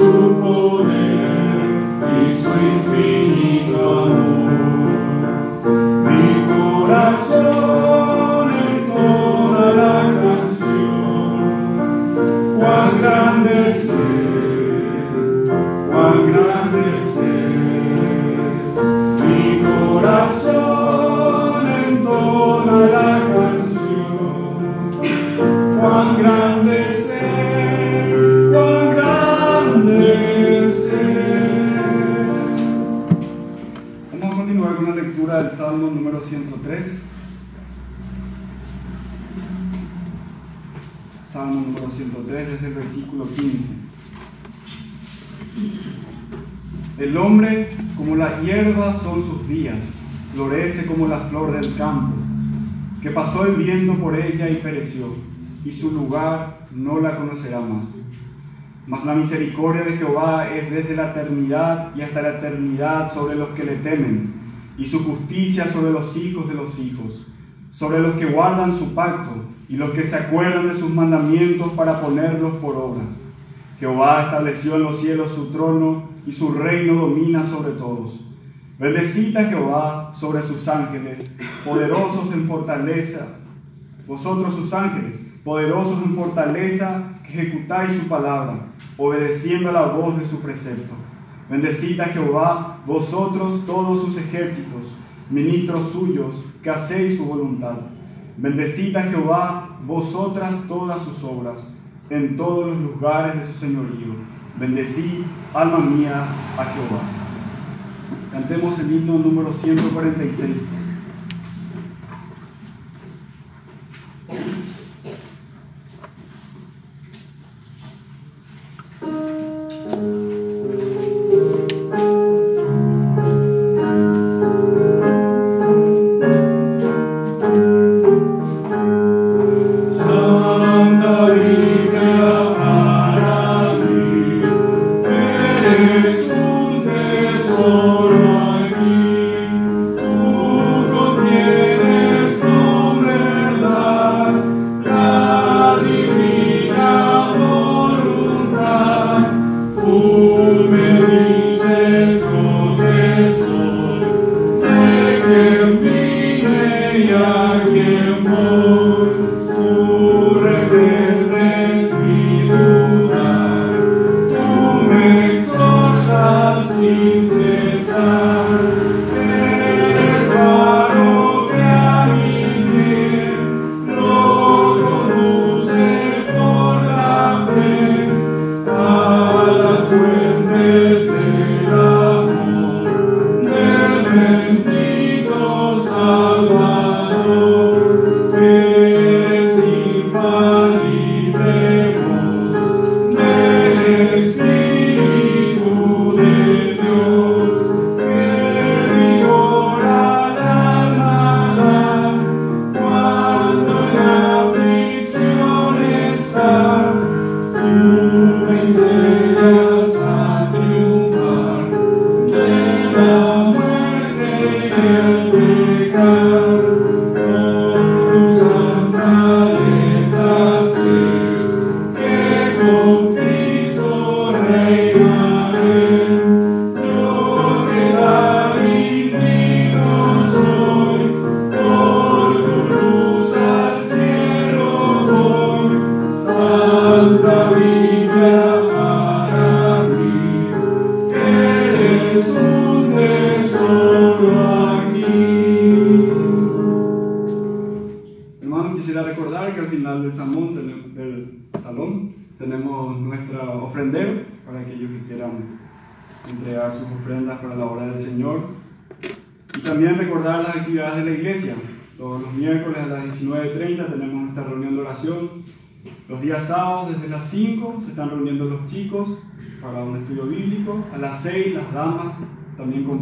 Il suo infinito amore. Y su lugar no la conocerá más. Mas la misericordia de Jehová es desde la eternidad y hasta la eternidad sobre los que le temen, y su justicia sobre los hijos de los hijos, sobre los que guardan su pacto y los que se acuerdan de sus mandamientos para ponerlos por obra. Jehová estableció en los cielos su trono y su reino domina sobre todos. Bendecid a Jehová sobre sus ángeles, poderosos en fortaleza. Vosotros sus ángeles, poderosos en fortaleza, que ejecutáis su palabra, obedeciendo a la voz de su precepto. Bendecid a Jehová, vosotros todos sus ejércitos, ministros suyos, que hacéis su voluntad. Bendecid a Jehová, vosotras todas sus obras, en todos los lugares de su señorío. Bendecid, alma mía, a Jehová. Cantemos el himno número 146.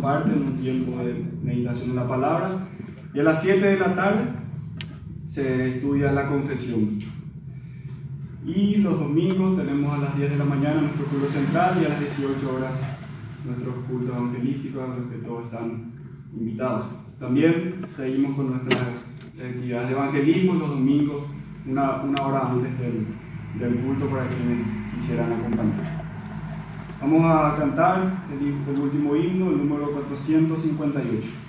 Comparten un tiempo de meditación en la palabra. Y a las 7 de la tarde se estudia la confesión. Y los domingos tenemos a las 10 de la mañana nuestro culto central y a las 18 horas nuestros cultos evangelísticos a los que todos están invitados. También seguimos con nuestras actividades de evangelismo los domingos, una, una hora antes del, del culto para quienes quisieran acompañar. Vamos a cantar el, el último himno, el número 458.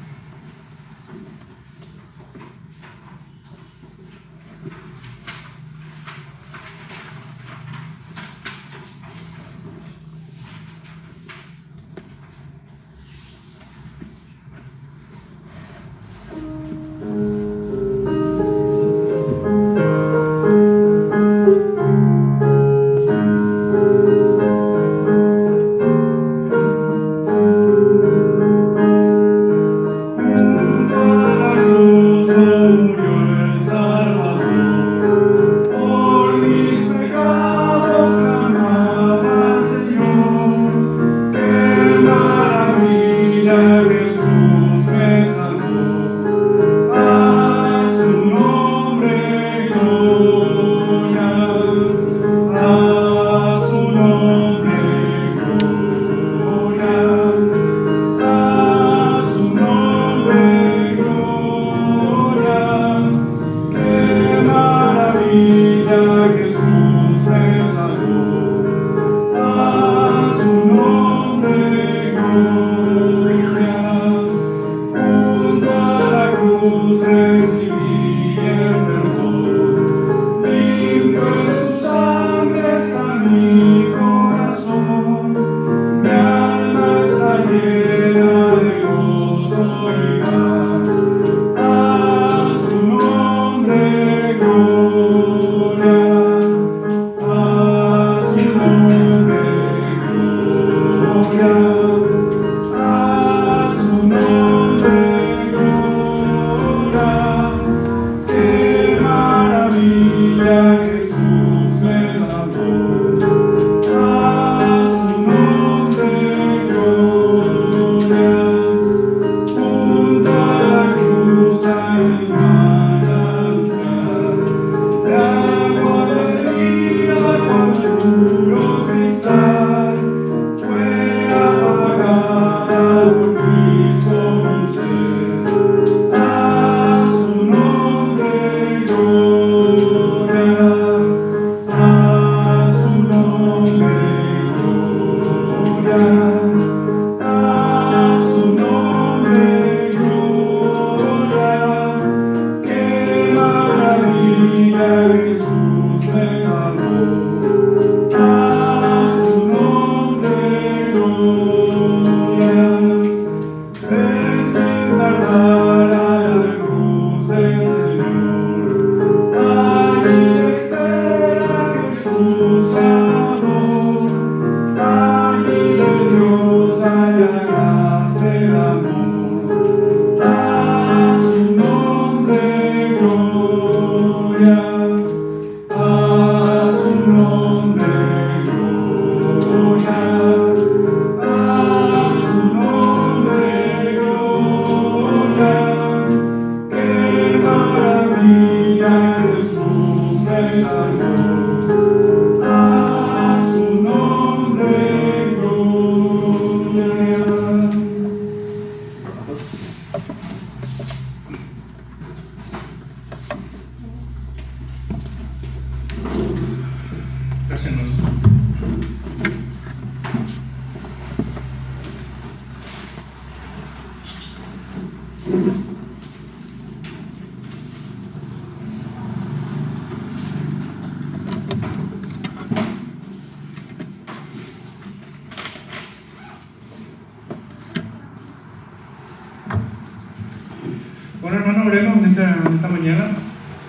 Bueno, hermano, oremos en esta, en esta mañana.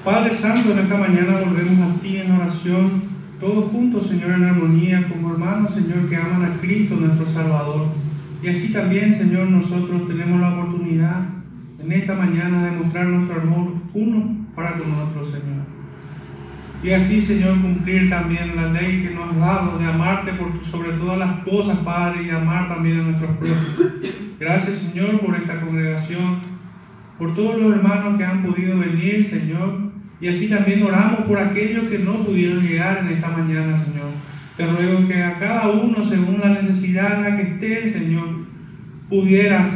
Padre Santo, en esta mañana volvemos a ti en oración, Señor, en armonía, como hermanos, Señor, que aman a Cristo, nuestro Salvador. Y así también, Señor, nosotros tenemos la oportunidad en esta mañana de mostrar nuestro amor uno para con otro, Señor. Y así, Señor, cumplir también la ley que nos has dado de amarte por sobre todas las cosas, Padre, y amar también a nuestros propios. Gracias, Señor, por esta congregación por todos los hermanos que han podido venir, Señor. Y así también oramos por aquellos que no pudieron llegar en esta mañana, Señor. Te ruego que a cada uno, según la necesidad en la que esté, Señor, pudieras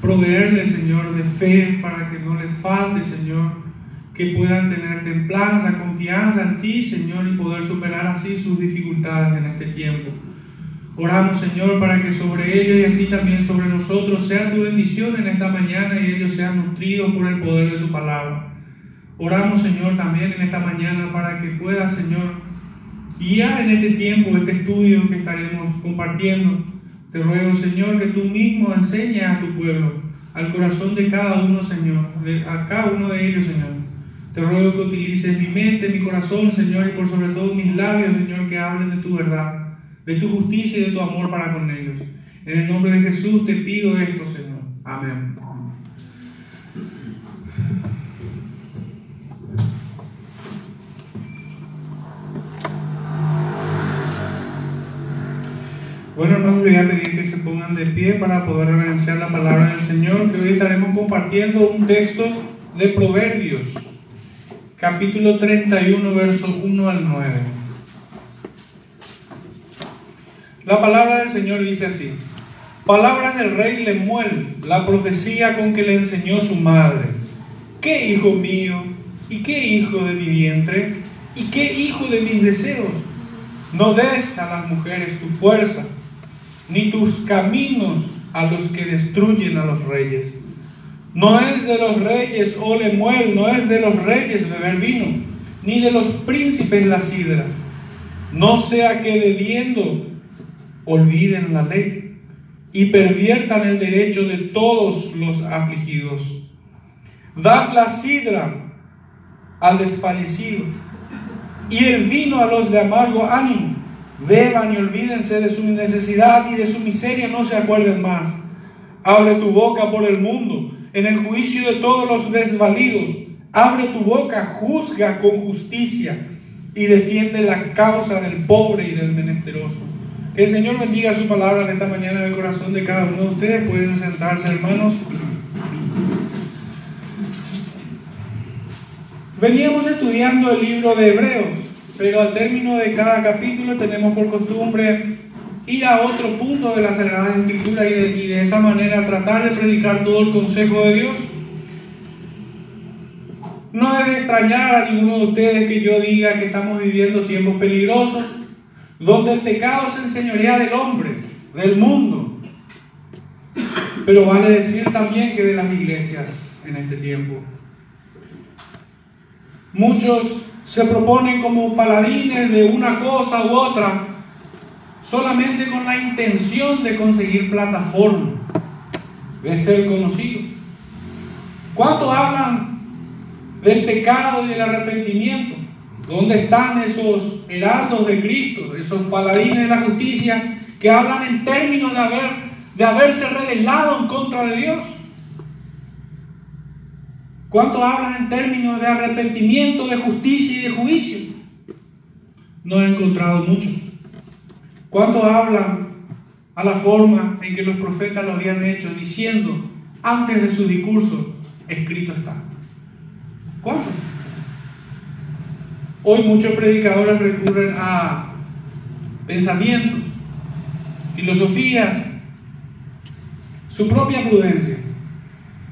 proveerle, Señor, de fe para que no les falte, Señor. Que puedan tener templanza, confianza en ti, Señor, y poder superar así sus dificultades en este tiempo. Oramos, Señor, para que sobre ellos y así también sobre nosotros sea tu bendición en esta mañana y ellos sean nutridos por el poder de tu palabra. Oramos, Señor, también en esta mañana para que pueda, Señor, guiar en este tiempo, este estudio que estaremos compartiendo. Te ruego, Señor, que tú mismo enseñes a tu pueblo, al corazón de cada uno, Señor, a cada uno de ellos, Señor. Te ruego que utilices mi mente, mi corazón, Señor, y por sobre todo mis labios, Señor, que hablen de tu verdad de tu justicia y de tu amor para con ellos. En el nombre de Jesús te pido esto, Señor. Amén. Bueno, hermanos, voy a pedir que se pongan de pie para poder reverenciar la palabra del Señor, que hoy estaremos compartiendo un texto de Proverbios, capítulo 31, versos 1 al 9. La palabra del Señor dice así. Palabras del rey Lemuel, la profecía con que le enseñó su madre. ¿Qué hijo mío? ¿Y qué hijo de mi vientre? ¿Y qué hijo de mis deseos? No des a las mujeres tu fuerza, ni tus caminos a los que destruyen a los reyes. No es de los reyes, oh Lemuel, no es de los reyes beber vino, ni de los príncipes la sidra. No sea que bebiendo olviden la ley y perviertan el derecho de todos los afligidos. Dad la sidra al desfallecido y el vino a los de amargo ánimo. Beban y olvídense de su necesidad y de su miseria, no se acuerden más. Abre tu boca por el mundo, en el juicio de todos los desvalidos. Abre tu boca, juzga con justicia y defiende la causa del pobre y del menesteroso. Que el Señor bendiga su palabra en esta mañana en el corazón de cada uno de ustedes. Pueden sentarse, hermanos. Veníamos estudiando el libro de Hebreos, pero al término de cada capítulo tenemos por costumbre ir a otro punto de la Sagrada Escritura y de, y de esa manera tratar de predicar todo el consejo de Dios. No debe extrañar a ninguno de ustedes que yo diga que estamos viviendo tiempos peligrosos, donde el pecado se enseñorea del hombre, del mundo. Pero vale decir también que de las iglesias en este tiempo. Muchos se proponen como paladines de una cosa u otra, solamente con la intención de conseguir plataforma, de ser conocido. ¿Cuántos hablan del pecado y del arrepentimiento? ¿Dónde están esos heraldos de Cristo, esos paladines de la justicia que hablan en términos de, haber, de haberse rebelado en contra de Dios? ¿Cuánto hablan en términos de arrepentimiento, de justicia y de juicio? No he encontrado mucho. ¿Cuánto hablan a la forma en que los profetas lo habían hecho, diciendo antes de su discurso, escrito está? ¿Cuánto? Hoy muchos predicadores recurren a pensamientos, filosofías, su propia prudencia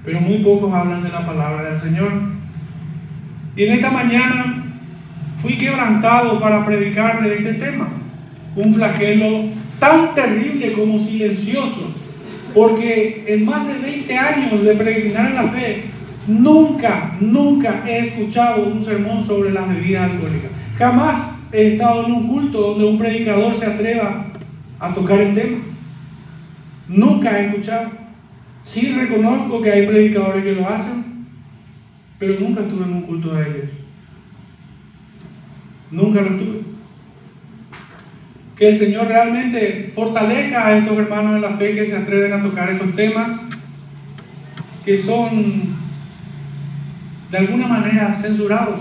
pero muy pocos hablan de la palabra del Señor. Y en esta mañana fui quebrantado para predicar de este tema, un flagelo tan terrible como silencioso, porque en más de 20 años de peregrinar en la fe, nunca, nunca he escuchado un sermón sobre las bebidas alcohólicas. Jamás he estado en un culto donde un predicador se atreva a tocar el tema. Nunca he escuchado. Sí reconozco que hay predicadores que lo hacen, pero nunca estuve en un culto de ellos. Nunca lo tuve. Que el Señor realmente fortalezca a estos hermanos de la fe que se atreven a tocar estos temas, que son de alguna manera censurados,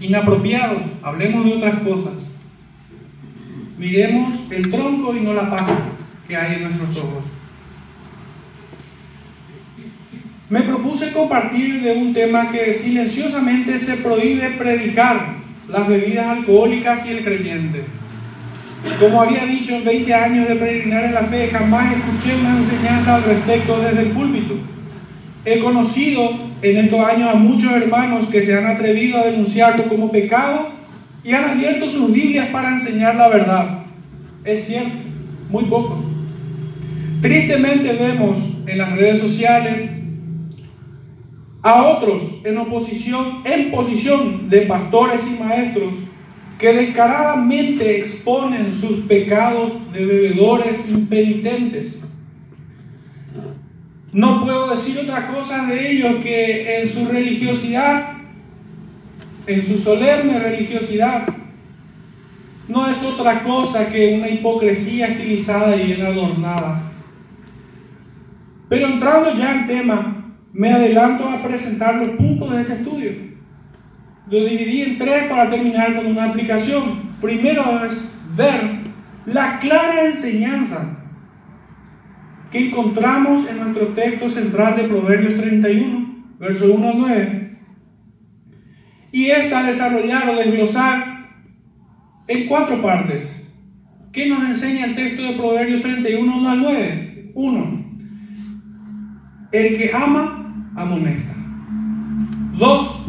inapropiados. Hablemos de otras cosas. Miremos el tronco y no la paja que hay en nuestros ojos. Me propuse compartir de un tema que silenciosamente se prohíbe predicar, las bebidas alcohólicas y el creyente. Como había dicho en 20 años de peregrinar en la fe, jamás escuché una enseñanza al respecto desde el púlpito. He conocido en estos años a muchos hermanos que se han atrevido a denunciarlo como pecado y han abierto sus Biblias para enseñar la verdad. Es cierto, muy pocos. Tristemente vemos en las redes sociales a otros en oposición, en posición de pastores y maestros que descaradamente exponen sus pecados de bebedores impenitentes. No puedo decir otra cosa de ellos que en su religiosidad, en su solemne religiosidad, no es otra cosa que una hipocresía estilizada y bien adornada. Pero entrando ya en tema, me adelanto a presentar los puntos de este estudio. Lo dividí en tres para terminar con una aplicación. Primero es ver la clara enseñanza que encontramos en nuestro texto central de Proverbios 31, verso 1 a 9. Y esta desarrollar o desglosar en cuatro partes. ¿Qué nos enseña el texto de Proverbios 31, 1 al 9? 1. El que ama amonesta. Dos,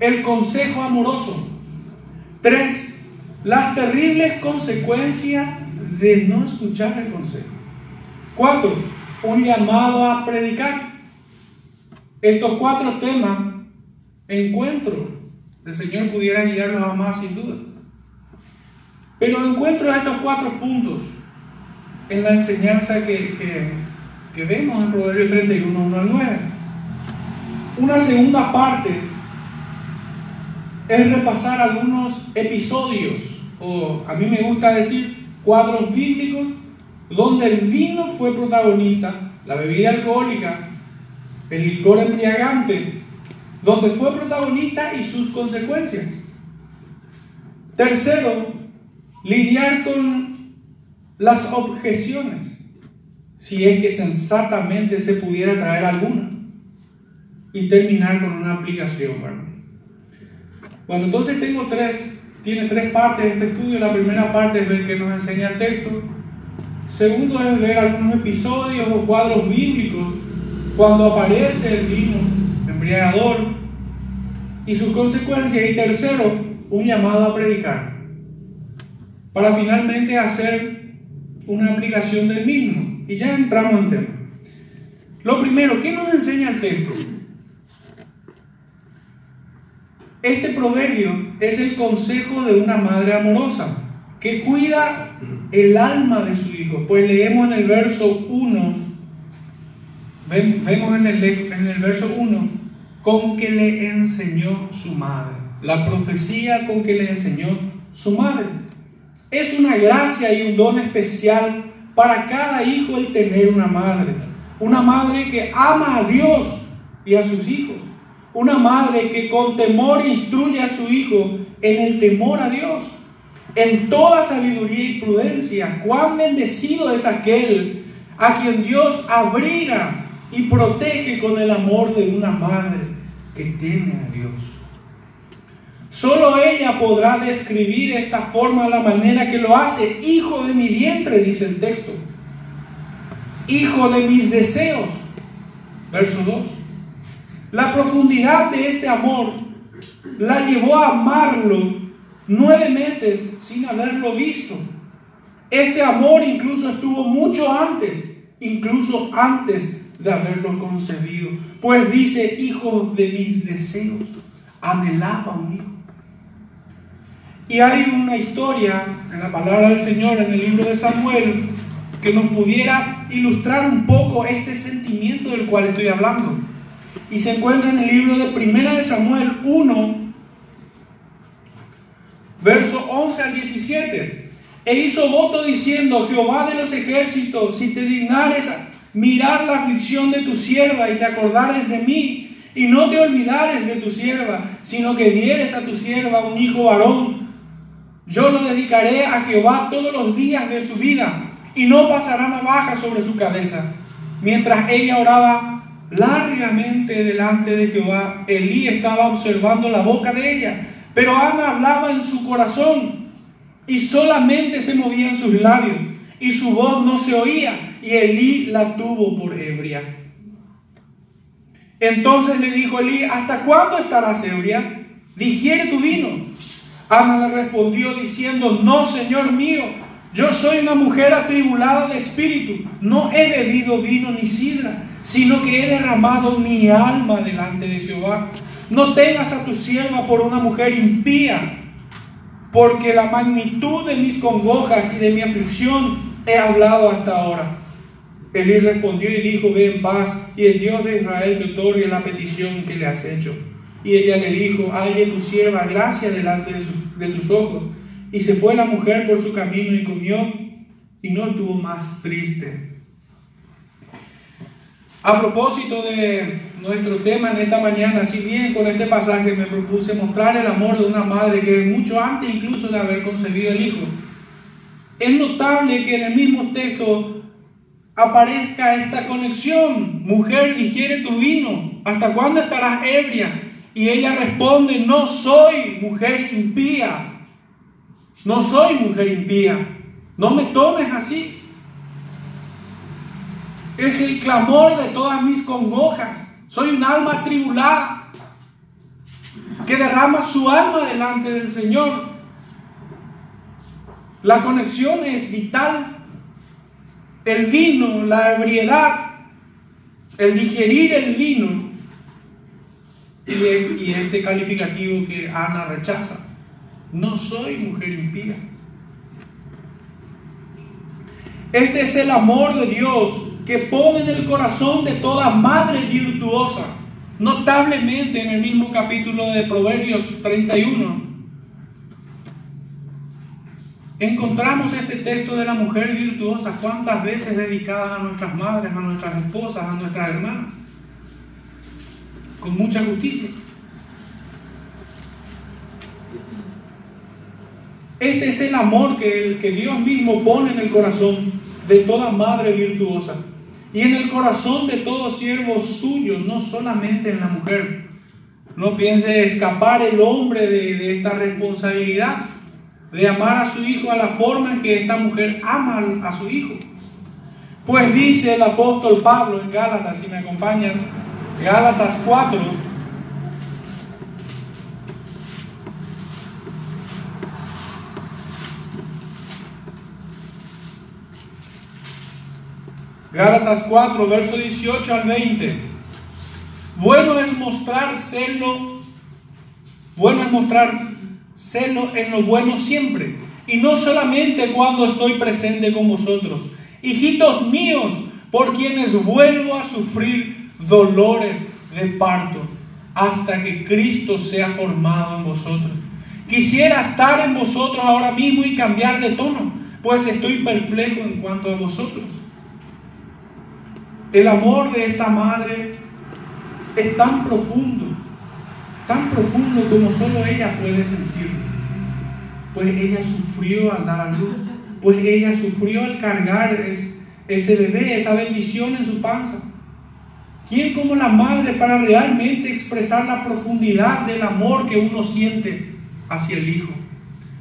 el consejo amoroso. Tres, las terribles consecuencias de no escuchar el consejo. Cuatro, un llamado a predicar. Estos cuatro temas, encuentro, el Señor pudiera guiarlos a más sin duda. Pero encuentro estos cuatro puntos en la enseñanza que, que, que vemos en Proverbios 31, 1 al 9 una segunda parte es repasar algunos episodios, o a mí me gusta decir cuadros bíblicos, donde el vino fue protagonista, la bebida alcohólica, el licor embriagante, donde fue protagonista y sus consecuencias. Tercero, lidiar con las objeciones, si es que sensatamente se pudiera traer alguna. Y terminar con una aplicación, Bueno, entonces tengo tres, tiene tres partes este estudio. La primera parte es ver qué nos enseña el texto. Segundo es ver algunos episodios o cuadros bíblicos cuando aparece el vino embriagador y sus consecuencias. Y tercero, un llamado a predicar. Para finalmente hacer una aplicación del mismo. Y ya entramos en tema. Lo primero, ¿qué nos enseña el texto? Este proverbio es el consejo de una madre amorosa que cuida el alma de su hijo. Pues leemos en el verso 1, vemos en el, verso 1, con que le enseñó su madre. La profecía con que le enseñó su madre. Es una gracia y un don especial para cada hijo el tener una madre. Una madre que ama a Dios y a sus hijos. Una madre que con temor instruye a su hijo en el temor a Dios en toda sabiduría y prudencia. Cuán bendecido es aquel a quien Dios abriga y protege con el amor de una madre que teme a Dios. Solo ella podrá describir esta forma la manera que lo hace. Hijo de mi vientre, dice el texto. Hijo de mis deseos. Verso 2. La profundidad de este amor la llevó a amarlo nueve meses sin haberlo visto. Este amor incluso estuvo mucho antes, incluso antes de haberlo concebido. Pues dice, hijo de mis deseos, anhelaba un hijo. Y hay una historia en la palabra del Señor, en el libro de Samuel, que nos pudiera ilustrar un poco este sentimiento del cual estoy hablando. Y se encuentra en el libro de Primera de Samuel 1, verso 11 al 17. E hizo voto diciendo, Jehová de los ejércitos, si te dignares mirar la aflicción de tu sierva y te acordares de mí, y no te olvidares de tu sierva, sino que dieres a tu sierva un hijo varón, yo lo dedicaré a Jehová todos los días de su vida, y no pasará navaja sobre su cabeza. Mientras ella oraba largamente delante de Jehová, Elí estaba observando la boca de ella pero Ana hablaba en su corazón y solamente se movían sus labios y su voz no se oía y Elí la tuvo por ebria. Entonces le dijo Elí, ¿hasta cuándo estarás ebria? Digiere tu vino. Ana le respondió diciendo, no, Señor mío, yo soy una mujer atribulada de espíritu, no he bebido vino ni sidra, sino que he derramado mi alma delante de Jehová. No tengas a tu sierva por una mujer impía, porque la magnitud de mis congojas y de mi aflicción he hablado hasta ahora. Elí respondió y dijo, ve en paz, y el Dios de Israel te otorgue la petición que le has hecho. Y ella le dijo, halle tu sierva gracia delante de, de tus ojos. Y se fue la mujer por su camino y comió, y no estuvo más triste. A propósito de nuestro tema en esta mañana, si bien con este pasaje me propuse mostrar el amor de una madre que es mucho antes incluso de haber concebido el hijo, es notable que en el mismo texto aparezca esta conexión. Mujer, digiere tu vino. ¿Hasta cuándo estarás ebria? Y ella responde, no soy mujer impía. No soy mujer impía. No me tomes así es el clamor de todas mis congojas. Soy un alma atribulada que derrama su alma delante del Señor. La conexión es vital. El vino, la ebriedad, el digerir el vino y, este calificativo que Ana rechaza. No soy mujer impía. Este es el amor de Dios que pone en el corazón de toda madre virtuosa. Notablemente en el mismo capítulo de Proverbios 31, encontramos este texto de la mujer virtuosa, cuántas veces dedicadas a nuestras madres, a nuestras esposas, a nuestras hermanas, con mucha justicia. Este es el amor que, el, que Dios mismo pone en el corazón de toda madre virtuosa y en el corazón de todo siervo suyo, no solamente en la mujer. No piense escapar el hombre de, esta responsabilidad de amar a su hijo a la forma en que esta mujer ama a su hijo. Pues dice el apóstol Pablo en Gálatas, si me acompañan, Gálatas 4, Gálatas 4, verso 18 al 20. Bueno es mostrar celo, bueno es mostrar celo en lo bueno siempre, y no solamente cuando estoy presente con vosotros. Hijitos míos, por quienes vuelvo a sufrir dolores de parto, hasta que Cristo sea formado en vosotros. Quisiera estar en vosotros ahora mismo y cambiar de tono, pues estoy perplejo en cuanto a vosotros. El amor de esta madre es tan profundo, tan profundo como solo ella puede sentirlo. Pues ella sufrió al dar a luz, pues ella sufrió al cargar ese bebé, esa bendición en su panza. ¿Quién como la madre para realmente expresar la profundidad del amor que uno siente hacia el hijo?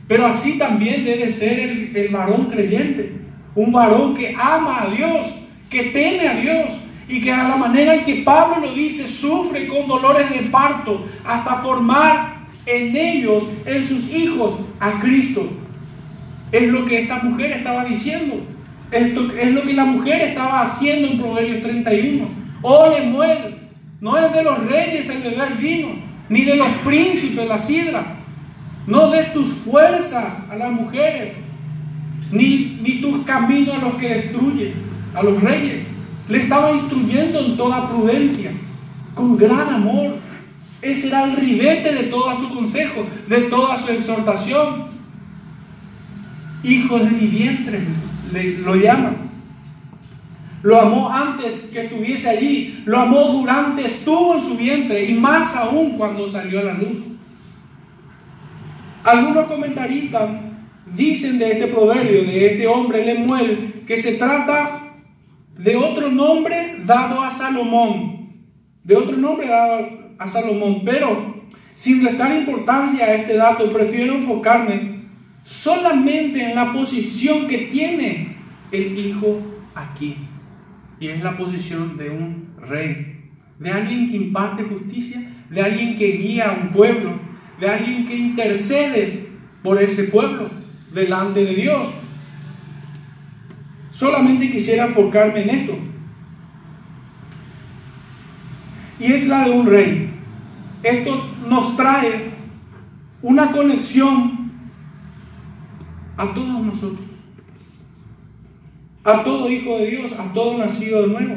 Pero así también debe ser el varón creyente, un varón que ama a Dios que teme a Dios y que a la manera en que Pablo lo dice, sufre con dolores de parto hasta formar en ellos, en sus hijos, a Cristo. Es lo que esta mujer estaba diciendo. Esto es lo que la mujer estaba haciendo en Proverbios 31. Oh, Lemuel, no es de los reyes el beber vino, ni de los príncipes la sidra. No des tus fuerzas a las mujeres, ni, ni tus caminos a los que destruyen a los reyes. Le estaba instruyendo en toda prudencia, con gran amor. Ese era el ribete de todo su consejo, de toda su exhortación. Hijo de mi vientre, lo llaman. Lo amó antes que estuviese allí, lo amó durante estuvo en su vientre y más aún cuando salió a la luz. Algunos comentaristas dicen de este proverbio, de este hombre Lemuel, que se trata de otro nombre dado a Salomón, de otro nombre dado a Salomón, pero sin restar importancia a este dato, prefiero enfocarme solamente en la posición que tiene el hijo aquí, y es la posición de un rey, de alguien que imparte justicia, de alguien que guía a un pueblo, de alguien que intercede por ese pueblo delante de Dios. Solamente quisiera enfocarme en esto. Y es la de un rey. Esto nos trae una conexión a todos nosotros. A todo hijo de Dios, a todo nacido de nuevo.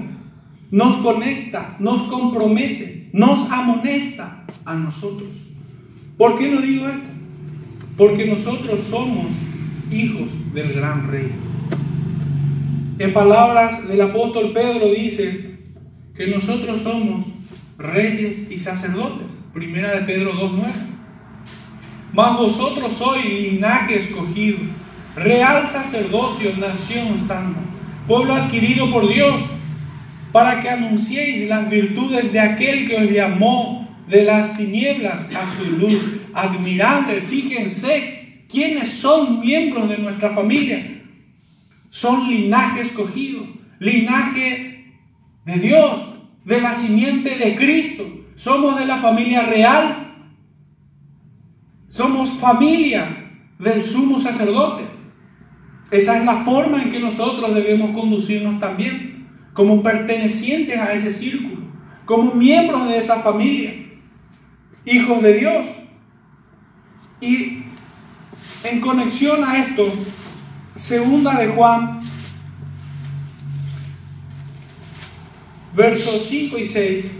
Nos conecta, nos compromete, nos amonesta a nosotros. ¿Por qué lo digo esto? Porque nosotros somos hijos del gran rey. En palabras del apóstol Pedro dice que nosotros somos reyes y sacerdotes. Primera de Pedro 2.9. Mas vosotros sois linaje escogido, real sacerdocio, nación santa, pueblo adquirido por Dios, para que anunciéis las virtudes de aquel que os llamó de las tinieblas a su luz admirable. Fíjense quiénes son miembros de nuestra familia son linaje escogido, linaje de Dios, de la simiente de Cristo. Somos de la familia real. Somos familia del sumo sacerdote. Esa es la forma en que nosotros debemos conducirnos también, como pertenecientes a ese círculo, como miembros de esa familia, hijos de Dios. Y en conexión a esto, Segunda de Juan, versos 5 y 6.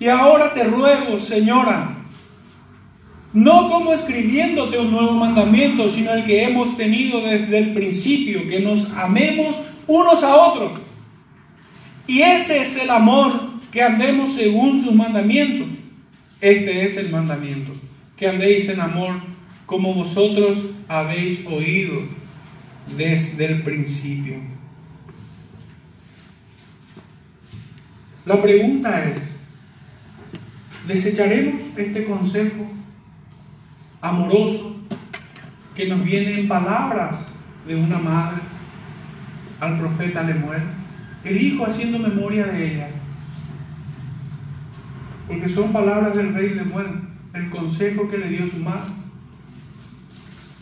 Y ahora te ruego, Señora, no como escribiéndote un nuevo mandamiento, sino el que hemos tenido desde el principio, que nos amemos unos a otros. Y este es el amor, que andemos según sus mandamientos. Este es el mandamiento, que andéis en amor como vosotros habéis oído desde el principio. La pregunta es, ¿desecharemos este consejo amoroso que nos viene en palabras de una madre al profeta Lemuel? El hijo haciendo memoria de ella. Porque son palabras del rey Lemuel, el consejo que le dio su madre.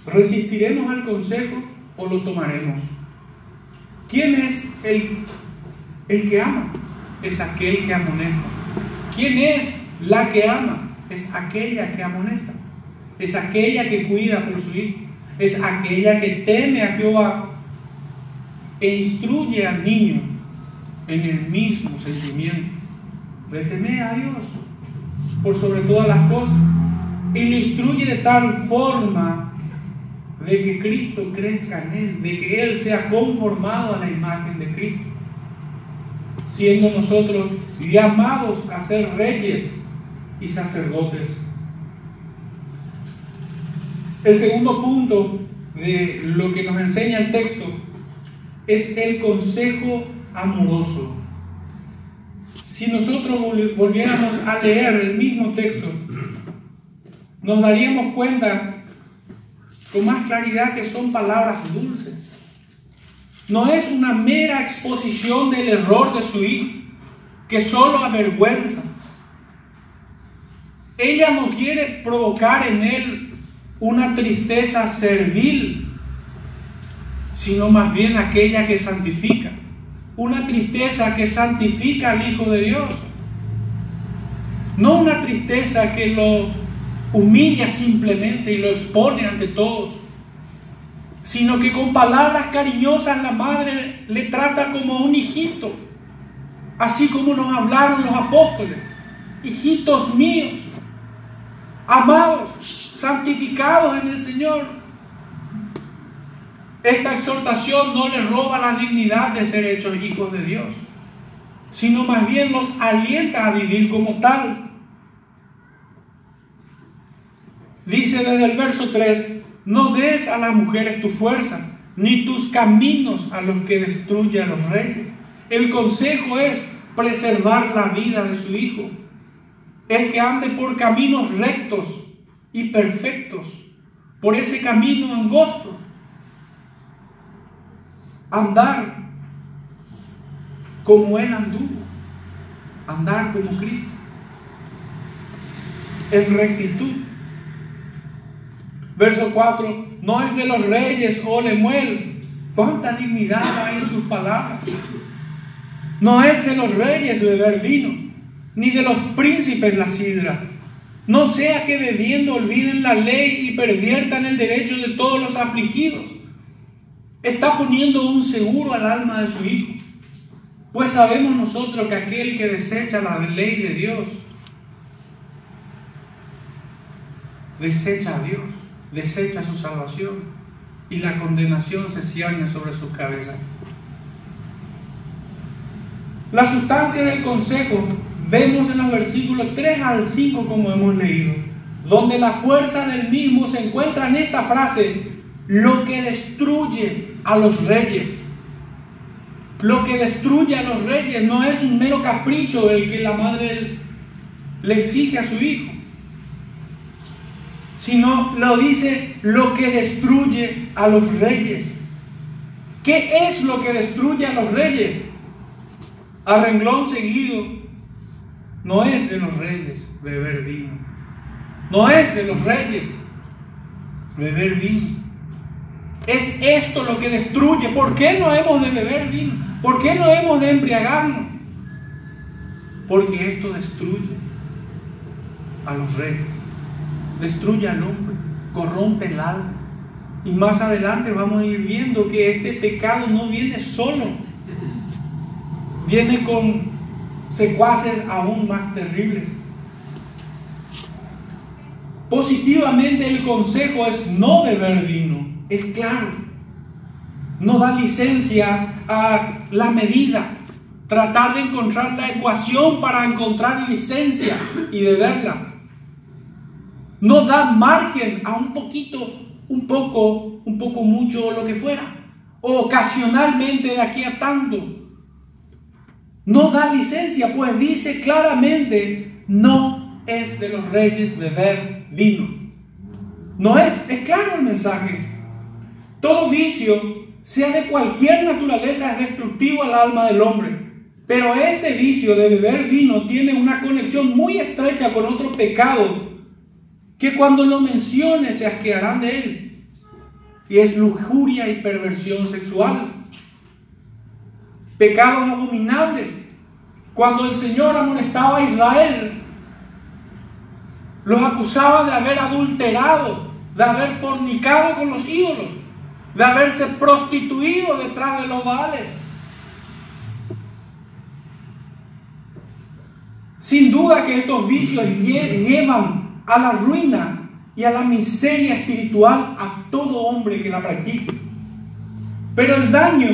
¿Resistiremos al consejo o lo tomaremos? ¿Quién es el, el que ama? Es aquel que amonesta. ¿Quién es la que ama? Es aquella que amonesta. Es aquella que cuida por su hijo. Es aquella que teme a Jehová e instruye al niño en el mismo sentimiento de temer a Dios por sobre todas las cosas. Y lo instruye de tal forma de que Cristo crezca en él, de que él sea conformado a la imagen de Cristo, siendo nosotros llamados a ser reyes y sacerdotes. El segundo punto de lo que nos enseña el texto es el consejo amoroso. Si nosotros volviéramos a leer el mismo texto, nos daríamos cuenta con más claridad que son palabras dulces. No es una mera exposición del error de su hijo, que solo avergüenza. Ella no quiere provocar en él una tristeza servil, sino más bien aquella que santifica. Una tristeza que santifica al Hijo de Dios. No una tristeza que lo humilla simplemente y lo expone ante todos, sino que con palabras cariñosas la madre le trata como a un hijito, así como nos hablaron los apóstoles, hijitos míos, amados, santificados en el Señor. Esta exhortación no le roba la dignidad de ser hechos hijos de Dios, sino más bien los alienta a vivir como tal. Dice desde el verso 3, no des a las mujeres tu fuerza, ni tus caminos a los que destruye a los reyes. El consejo es preservar la vida de su hijo. Es que ande por caminos rectos y perfectos, por ese camino angosto. Andar como él anduvo, andar como Cristo, en rectitud Verso 4, no es de los reyes, oh Lemuel. Cuánta dignidad hay en sus palabras. No es de los reyes beber vino, ni de los príncipes la sidra. No sea que bebiendo olviden la ley y perviertan el derecho de todos los afligidos. Está poniendo un seguro al alma de su hijo. Pues sabemos nosotros que aquel que desecha la ley de Dios, desecha a Dios desecha su salvación y la condenación se cierne sobre sus cabezas. La sustancia del consejo vemos en los versículos 3 al 5 como hemos leído, donde la fuerza del mismo se encuentra en esta frase, lo que destruye a los reyes. Lo que destruye a los reyes no es un mero capricho el que la madre le exige a su hijo sino lo dice lo que destruye a los reyes. ¿Qué es lo que destruye a los reyes? A renglón seguido, no es de los reyes beber vino. No es de los reyes beber vino. Es esto lo que destruye. ¿Por qué no hemos de beber vino? ¿Por qué no hemos de embriagarnos? Porque esto destruye a los reyes destruye al hombre, corrompe el alma. Y más adelante vamos a ir viendo que este pecado no viene solo, viene con secuaces aún más terribles. Positivamente el consejo es no beber vino, es claro. No da licencia a la medida, tratar de encontrar la ecuación para encontrar licencia y beberla. no da margen a un poquito, un poco, un poco mucho o lo que fuera, o ocasionalmente de aquí a tanto. No da licencia, pues dice claramente, no es de los reyes beber vino. No es, es claro el mensaje. Todo vicio, sea de cualquier naturaleza, es destructivo al alma del hombre. Pero este vicio de beber vino tiene una conexión muy estrecha con otro pecado que cuando lo mencione se asquearán de él. Y es lujuria y perversión sexual. Pecados abominables. Cuando el Señor amonestaba a Israel, los acusaba de haber adulterado, de haber fornicado con los ídolos, de haberse prostituido detrás de los baales. Sin duda que estos vicios llevan a la ruina y a la miseria espiritual a todo hombre que la practique. Pero el daño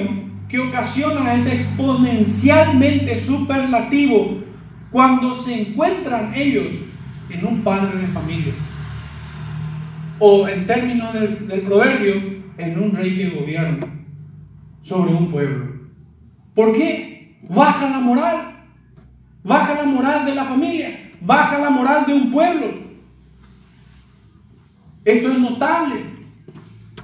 que ocasiona es exponencialmente superlativo cuando se encuentran ellos en un padre de familia. O en términos del, del proverbio, en un rey que gobierna sobre un pueblo. ¿Por qué? Baja la moral. Baja la moral de la familia. Baja la moral de un pueblo. Esto es notable.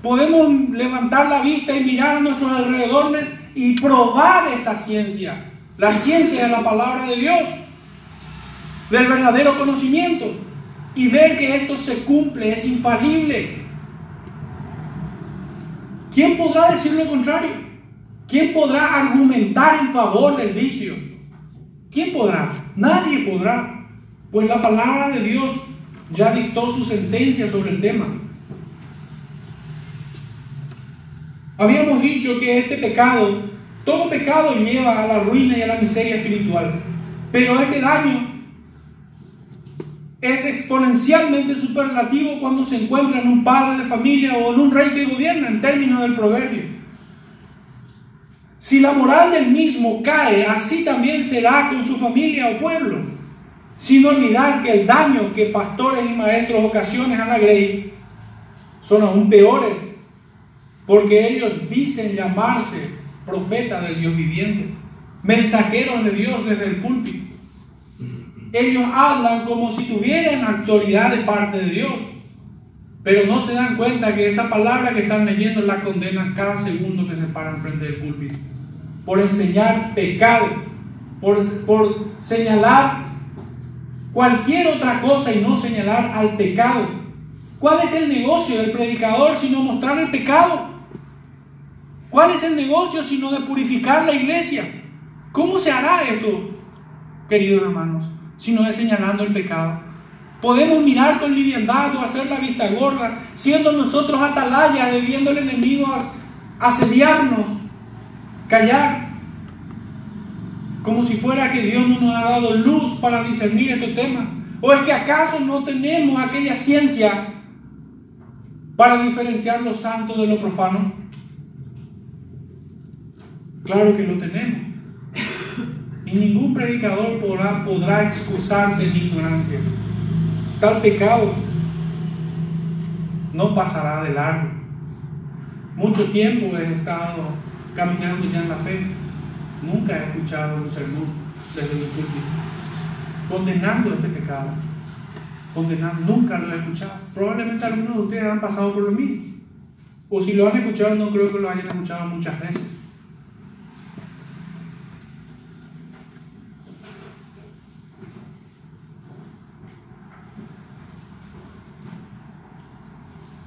Podemos levantar la vista y mirar a nuestros alrededores y probar esta ciencia. La ciencia de la palabra de Dios, del verdadero conocimiento. Y ver que esto se cumple, es infalible. ¿Quién podrá decir lo contrario? ¿Quién podrá argumentar en favor del vicio? ¿Quién podrá? Nadie podrá. Pues la palabra de Dios ya dictó su sentencia sobre el tema. Habíamos dicho que este pecado, todo pecado lleva a la ruina y a la miseria espiritual, pero este daño es exponencialmente superlativo cuando se encuentra en un padre de familia o en un rey que gobierna, en términos del proverbio. Si la moral del mismo cae, así también será con su familia o pueblo sin olvidar que el daño que pastores y maestros ocasionan a la grey son aún peores, porque ellos dicen llamarse profetas del Dios viviente, mensajeros de Dios desde el púlpito. Ellos hablan como si tuvieran autoridad de parte de Dios, pero no se dan cuenta que esa palabra que están leyendo la condenan cada segundo que se paran frente del púlpito, por enseñar pecado, por, por señalar cualquier otra cosa y no señalar al pecado. ¿Cuál es el negocio del predicador sino mostrar el pecado? ¿Cuál es el negocio sino de purificar la iglesia? ¿Cómo se hará esto, queridos hermanos, si no es señalando el pecado? Podemos mirar con liviandad o hacer la vista gorda, siendo nosotros atalaya, debiendo al enemigo asediarnos, callar, como si fuera que Dios no nos ha dado luz para discernir estos temas. ¿O es que acaso no tenemos aquella ciencia para diferenciar lo santo de lo profano? Claro que lo tenemos. Y ningún predicador podrá, excusarse en ignorancia. Tal pecado no pasará de largo. Mucho tiempo he estado caminando ya en la fe Nunca he escuchado un sermón desde el púlpito condenando este pecado. Condenando, nunca lo he escuchado. Probablemente algunos de ustedes han pasado por lo mismo. O si lo han escuchado, no creo que lo hayan escuchado muchas veces.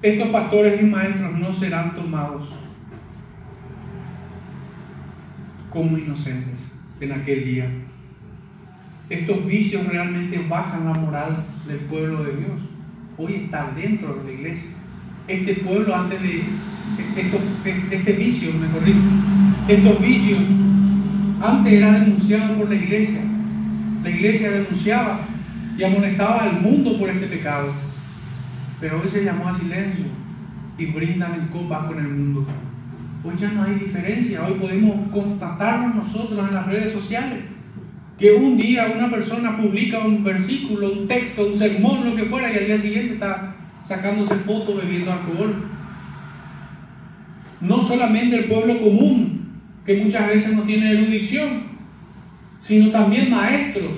Estos pastores y maestros no serán tomados como inocentes en aquel día. Estos vicios realmente bajan la moral del pueblo de Dios. Hoy está dentro de la iglesia. Este pueblo antes de este vicio, mejor dicho, estos vicios antes eran denunciados por la iglesia. La iglesia denunciaba y amonestaba al mundo por este pecado. Pero hoy se llamó a silencio y brindan en copas con el mundo. Hoy ya no hay diferencia, hoy podemos constatarlo nosotros en las redes sociales, que un día una persona publica un versículo, un texto, un sermón, lo que fuera, y al día siguiente está sacándose fotos bebiendo alcohol. No solamente el pueblo común, que muchas veces no tiene erudición, sino también maestros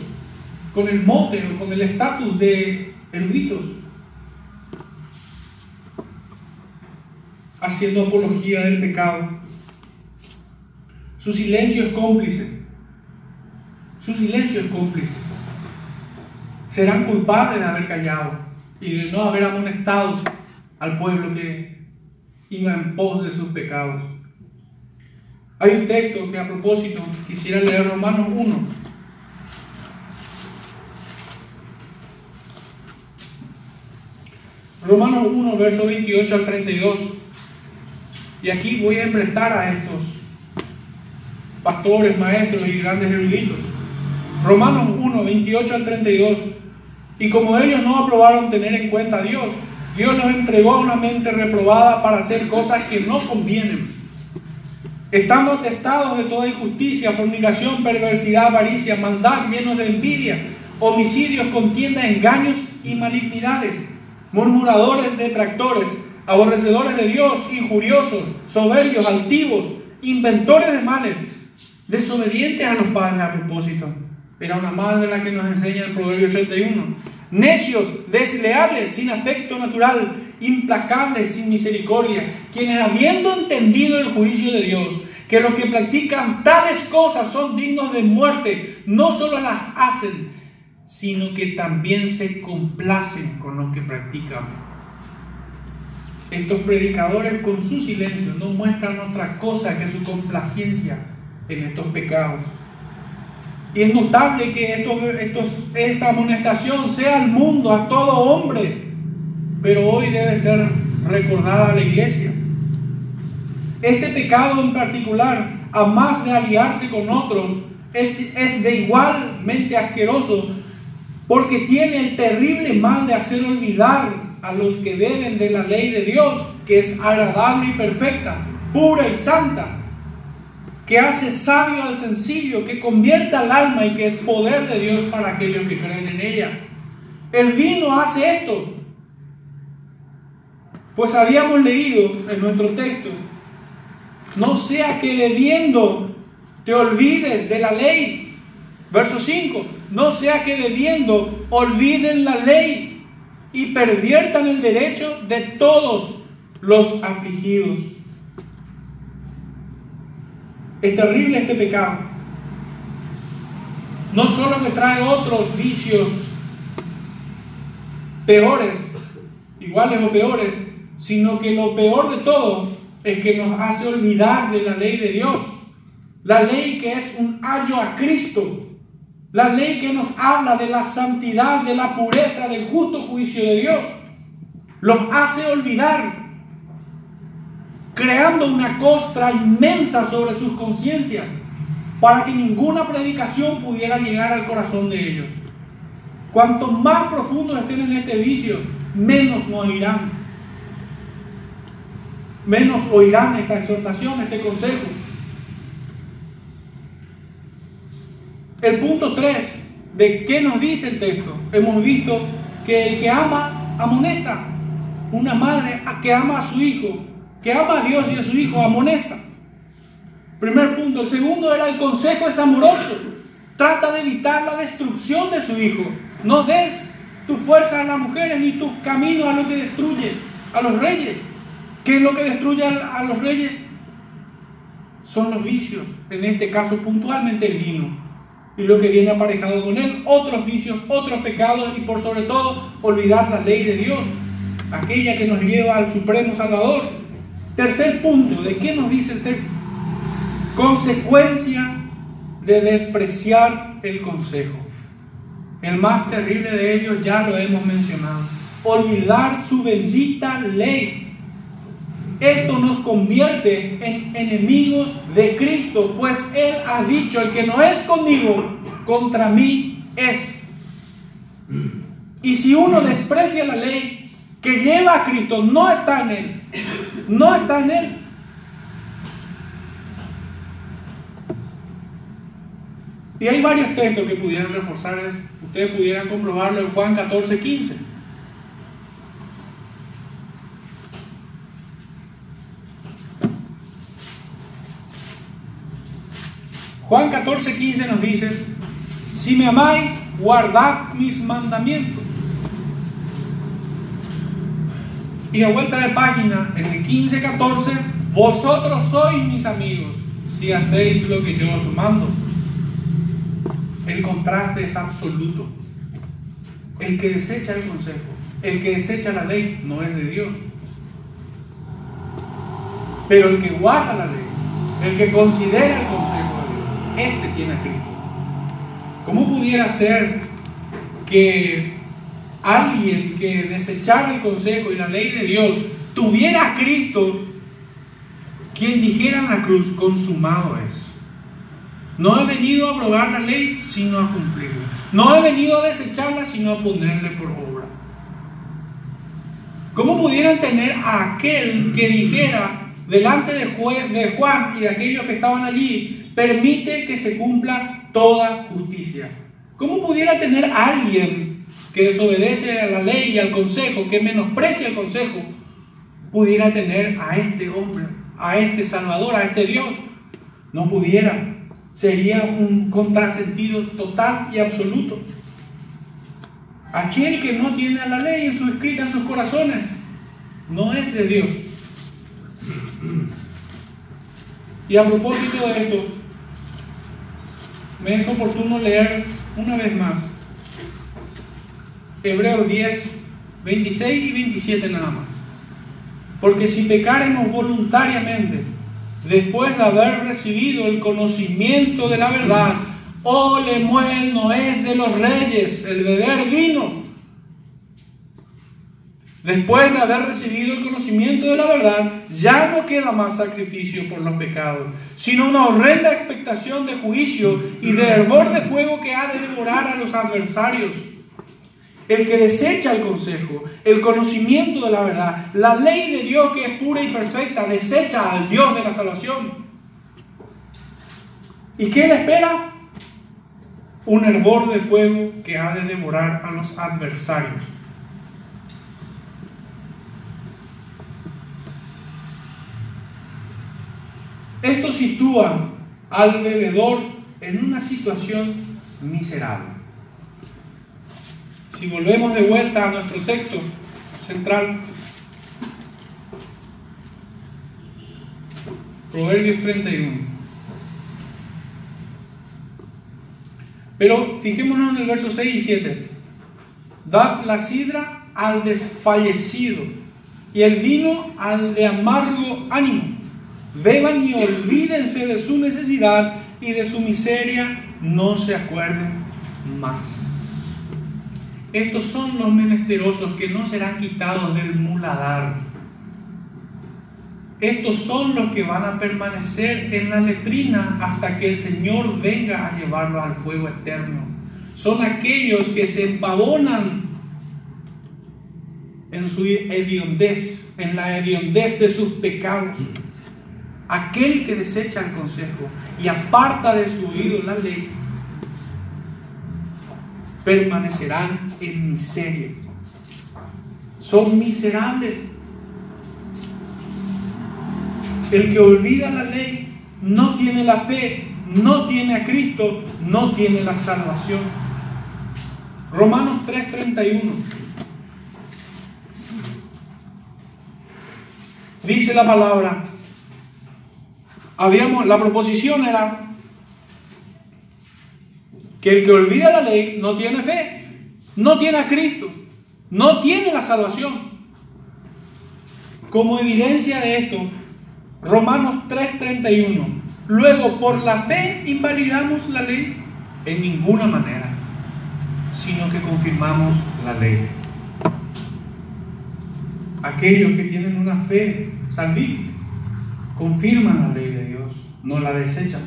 con el mote o con el estatus de eruditos, haciendo apología del pecado. Su silencio es cómplice. Su silencio es cómplice. Serán culpables de haber callado y de no haber amonestado al pueblo que iba en pos de sus pecados. Hay un texto que a propósito quisiera leer Romanos 1. Romanos 1, verso 28 al 32. Y aquí voy a emprestar a estos pastores, maestros y grandes eruditos. Romanos 1, 28 al 32. Y como ellos no aprobaron tener en cuenta a Dios, Dios los entregó a una mente reprobada para hacer cosas que no convienen. Estando atestados de toda injusticia, fornicación, perversidad, avaricia, maldad, llenos de envidia, homicidios, contienda, engaños y malignidades, murmuradores, detractores, aborrecedores de Dios, injuriosos, soberbios, altivos, inventores de males, desobedientes a los padres a propósito. Era una madre la que nos enseña el Proverbio 81. Necios, desleales, sin afecto natural, implacables, sin misericordia, quienes habiendo entendido el juicio de Dios, que los que practican tales cosas son dignos de muerte, no solo las hacen, sino que también se complacen con los que practican. Estos predicadores con su silencio no muestran otra cosa que su complacencia en estos pecados. Y es notable que esta amonestación sea al mundo, a todo hombre, pero hoy debe ser recordada a la iglesia. Este pecado en particular, a más de aliarse con otros, es, es de igualmente asqueroso porque tiene el terrible mal de hacer olvidar a los que beben de la ley de Dios, que es agradable y perfecta, pura y santa, que hace sabio al sencillo, que convierte al alma y que es poder de Dios para aquellos que creen en ella. El vino hace esto. Pues habíamos leído en nuestro texto, no sea que bebiendo te olvides de la ley. Verso 5, no sea que bebiendo olviden la ley y perviertan el derecho de todos los afligidos. Es terrible este pecado. No solo que trae otros vicios peores, iguales o peores, sino que lo peor de todo es que nos hace olvidar de la ley de Dios. La ley que es un ayo a Cristo. La ley que nos habla de la santidad, de la pureza, del justo juicio de Dios. Los hace olvidar creando una costra inmensa sobre sus conciencias para que ninguna predicación pudiera llegar al corazón de ellos. Cuanto más profundos estén en este vicio, menos nos irán, menos oirán esta exhortación, este consejo. El punto 3 de qué nos dice el texto, hemos visto que el que ama amonesta, una madre que ama a su hijo que ama a Dios y a su Hijo, amonesta. Primer punto. El segundo era el consejo es amoroso. Trata de evitar la destrucción de su Hijo. No des tu fuerza a las mujeres ni tu camino a lo que destruye a los reyes. ¿Qué es lo que destruye a los reyes? Son los vicios, en este caso puntualmente el vino. Y lo que viene aparejado con él, otros vicios, otros pecados y por sobre todo olvidar la ley de Dios, aquella que nos lleva al Supremo Salvador. Tercer punto, ¿de qué nos dice el? Consecuencia de despreciar el consejo. El más terrible de ellos ya lo hemos mencionado. Olvidar su bendita ley. Esto nos convierte en enemigos de Cristo, pues Él ha dicho, el que no es conmigo, contra mí es. Y si uno desprecia la ley que lleva a Cristo, no está en Él, no está en él. Y hay varios textos que pudieran reforzar eso. Ustedes pudieran comprobarlo en Juan 14, 15. Juan 14, 15 nos dice, si me amáis, guardad mis mandamientos. Y a vuelta de página, en el 15, 14, vosotros sois mis amigos si hacéis lo que yo os mando. El contraste es absoluto. El que desecha el consejo, el que desecha la ley, no es de Dios. Pero el que guarda la ley, el que considera el consejo este tiene a Cristo. ¿Cómo pudiera ser que alguien que desechara el consejo y la ley de Dios tuviera a Cristo quien dijera en la cruz, consumado es? No he venido a abrogar la ley, sino a cumplirla. No he venido a desecharla, sino a ponerle por obra. ¿Cómo pudieran tener a aquel que dijera delante de, de Juan y de aquellos que estaban allí, permite que se cumpla toda justicia? ¿Cómo pudiera tener alguien que desobedece a la ley y al consejo, que menosprecia el consejo, pudiera tener a este hombre, a este Salvador, a este Dios? No pudiera sería un contrasentido total y absoluto. Aquel que no tiene a la ley en su escrita en sus corazones no es de Dios. Y a propósito de esto, me es oportuno leer una vez más Hebreos 10, 26 y 27 nada más. Porque si pecaremos voluntariamente, después de haber recibido el conocimiento de la verdad, oh Lemuel no es de los reyes el beber vino. Después de haber recibido el conocimiento de la verdad, ya no queda más sacrificio por los pecados, sino una horrenda expectación de juicio y de hervor de fuego que ha de devorar a los adversarios. El que desecha el consejo, el conocimiento de la verdad, la ley de Dios que es pura y perfecta, desecha al Dios de la salvación. ¿Y qué le espera? Un hervor de fuego que ha de devorar a los adversarios. Esto sitúa al bebedor en una situación miserable. Si volvemos de vuelta a nuestro texto central, Proverbios 31. Pero fijémonos en el verso 6 y 7. Dad la sidra al desfallecido y el vino al de amargo ánimo. Beban y olvídense de su necesidad y de su miseria, no se acuerden más. Estos son los menesterosos que no serán quitados del muladar. Estos son los que van a permanecer en la letrina hasta que el Señor venga a llevarlos al fuego eterno. Son aquellos que se empavonan en su hediondez, en la hediondez de sus pecados. Aquel que desecha el consejo y aparta de su oído la ley, permanecerán en miseria. Son miserables. El que olvida la ley no tiene la fe, no tiene a Cristo, no tiene la salvación. Romanos 3:31. Dice la palabra, habíamos, la proposición era que el que olvida la ley no tiene fe, no tiene a Cristo, no tiene la salvación. Como evidencia de esto, Romanos 3:31, luego por la fe invalidamos la ley en ninguna manera, sino que confirmamos la ley. Aquellos que tienen una fe salvífica confirman la ley no la desechan.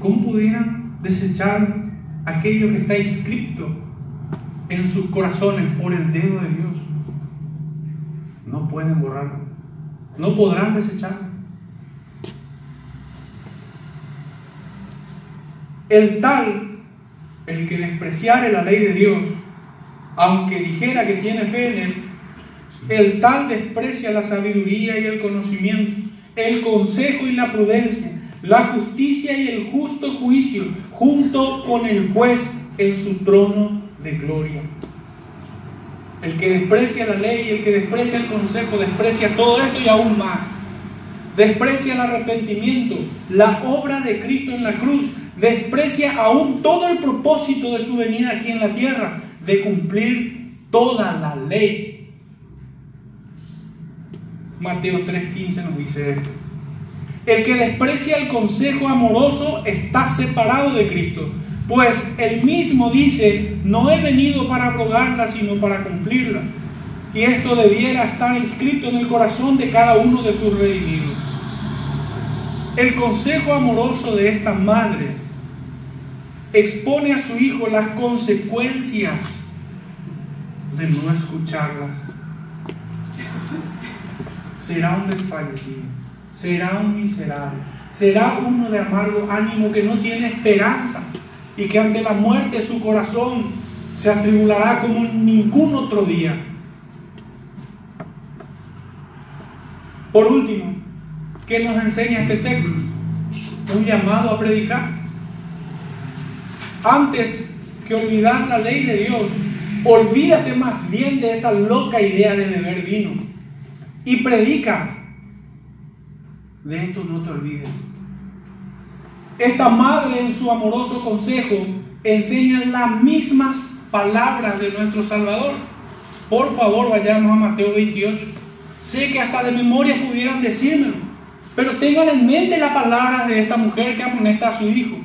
¿Cómo pudieran desechar aquello que está inscrito en sus corazones por el dedo de Dios. No pueden borrarlo, no podrán desecharlo. El tal, el que despreciare la ley de Dios, aunque dijera que tiene fe en él, el tal desprecia la sabiduría y el conocimiento, el consejo y la prudencia, la justicia y el justo juicio, junto con el juez en su trono de gloria. El que desprecia la ley, el que desprecia el consejo, desprecia todo esto y aún más. Desprecia el arrepentimiento, la obra de Cristo en la cruz, desprecia aún todo el propósito de su venida aquí en la tierra, de cumplir toda la ley. Mateo 3:15 nos dice esto. El que desprecia el consejo amoroso está separado de Cristo, pues él mismo dice, no he venido para abrogarla, sino para cumplirla. Y esto debiera estar inscrito en el corazón de cada uno de sus redimidos. El consejo amoroso de esta madre expone a su hijo las consecuencias de no escucharlas. Será un desfallecido, será un miserable, será uno de amargo ánimo que no tiene esperanza y que ante la muerte su corazón se atribulará como en ningún otro día. Por último, ¿qué nos enseña este texto? Un llamado a predicar. Antes que olvidar la ley de Dios, olvídate más bien de esa loca idea de beber vino y predica. De esto no te olvides. Esta madre en su amoroso consejo enseña las mismas palabras de nuestro Salvador. Por favor, vayamos a Mateo 28. Sé que hasta de memoria pudieran decírmelo, pero tengan en mente las palabras de esta mujer que amonesta a su hijo.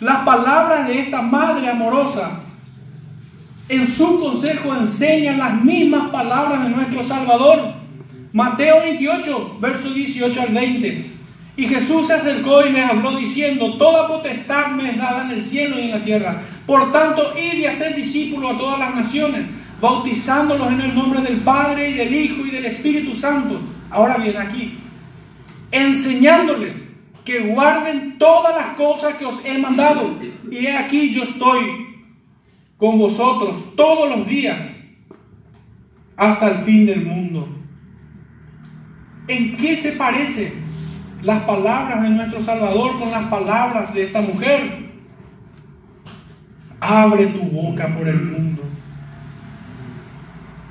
Las palabras de esta madre amorosa en su consejo enseñan las mismas palabras de nuestro Salvador. Mateo 28, verso 18 al 20. Y Jesús se acercó y les habló diciendo, Toda potestad me es dada en el cielo y en la tierra. Por tanto, id y haced discípulos a todas las naciones, bautizándolos en el nombre del Padre y del Hijo y del Espíritu Santo. Ahora bien, aquí, enseñándoles que guarden todas las cosas que os he mandado. Y he aquí yo estoy con vosotros todos los días hasta el fin del mundo. ¿En qué se parecen las palabras de nuestro Salvador con las palabras de esta mujer? Abre tu boca por el mundo.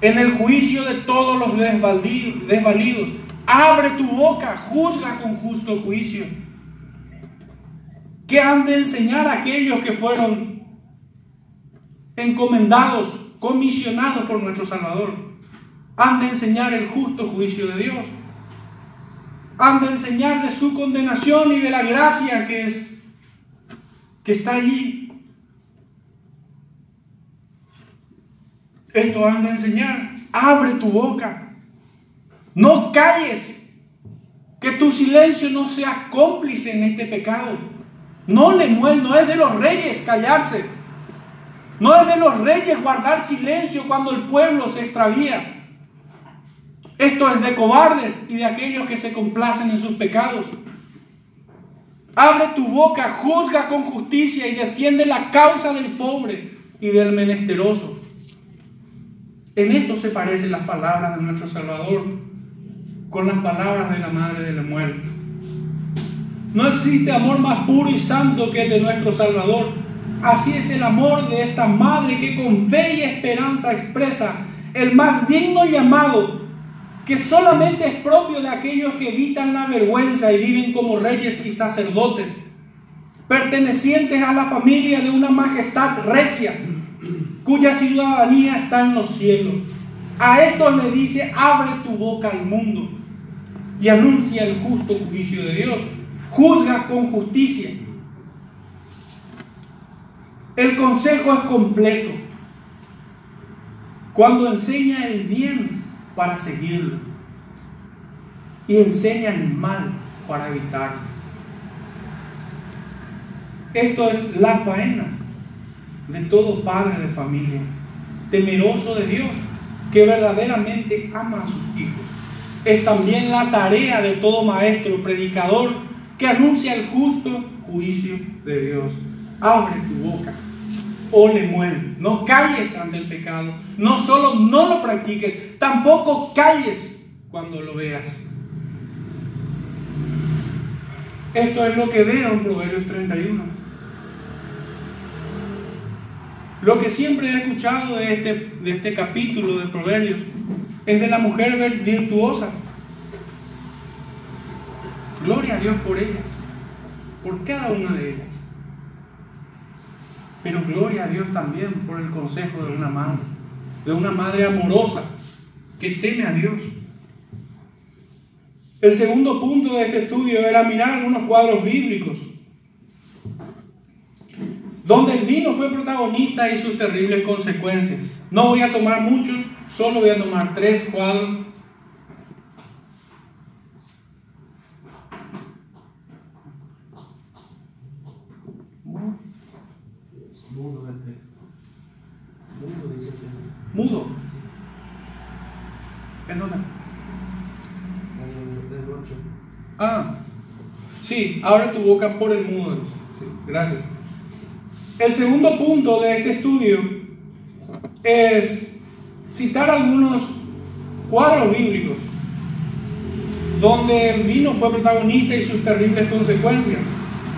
En el juicio de todos los desvalidos, abre tu boca, juzga con justo juicio. ¿Qué han de enseñar a aquellos que fueron encomendados, comisionados por nuestro Salvador, han de enseñar el justo juicio de Dios. Han de enseñar de su condenación y de la gracia que es que está allí. Esto han de enseñar. Abre tu boca. No calles. Que tu silencio no sea cómplice en este pecado. No le no es de los reyes callarse. No es de los reyes guardar silencio cuando el pueblo se extravía. Esto es de cobardes y de aquellos que se complacen en sus pecados. Abre tu boca, juzga con justicia y defiende la causa del pobre y del menesteroso. En esto se parecen las palabras de nuestro Salvador con las palabras de la Madre de la Muerte. No existe amor más puro y santo que el de nuestro Salvador Así es el amor de esta madre que con fe y esperanza expresa el más digno llamado que solamente es propio de aquellos que evitan la vergüenza y viven como reyes y sacerdotes, pertenecientes a la familia de una majestad regia, cuya ciudadanía está en los cielos. A esto le dice, abre tu boca al mundo y anuncia el justo juicio de Dios. Juzga con justicia el consejo es completo. Cuando enseña el bien para seguirlo y enseña el mal para evitarlo. Esto es la faena de todo padre de familia, temeroso de Dios, que verdaderamente ama a sus hijos. Es también la tarea de todo maestro, predicador, que anuncia el justo juicio de Dios. Abre tu boca o le muere. No calles ante el pecado. No solo no lo practiques, tampoco calles cuando lo veas. Esto es lo que veo en Proverbios 31. Lo que siempre he escuchado de este, de este capítulo de Proverbios es de la mujer virtuosa. Gloria a Dios por ellas, por cada una de ellas. Pero gloria a Dios también por el consejo de una madre, de una madre amorosa que teme a Dios. El segundo punto de este estudio era mirar algunos cuadros bíblicos, donde el vino fue protagonista y sus terribles consecuencias. No voy a tomar muchos, solo voy a tomar tres cuadros Mudo. ¿En dónde? Ah, abre tu boca por el mudo. Sí, gracias. El segundo punto de este estudio es citar algunos cuadros bíblicos donde el vino fue protagonista y sus terribles consecuencias.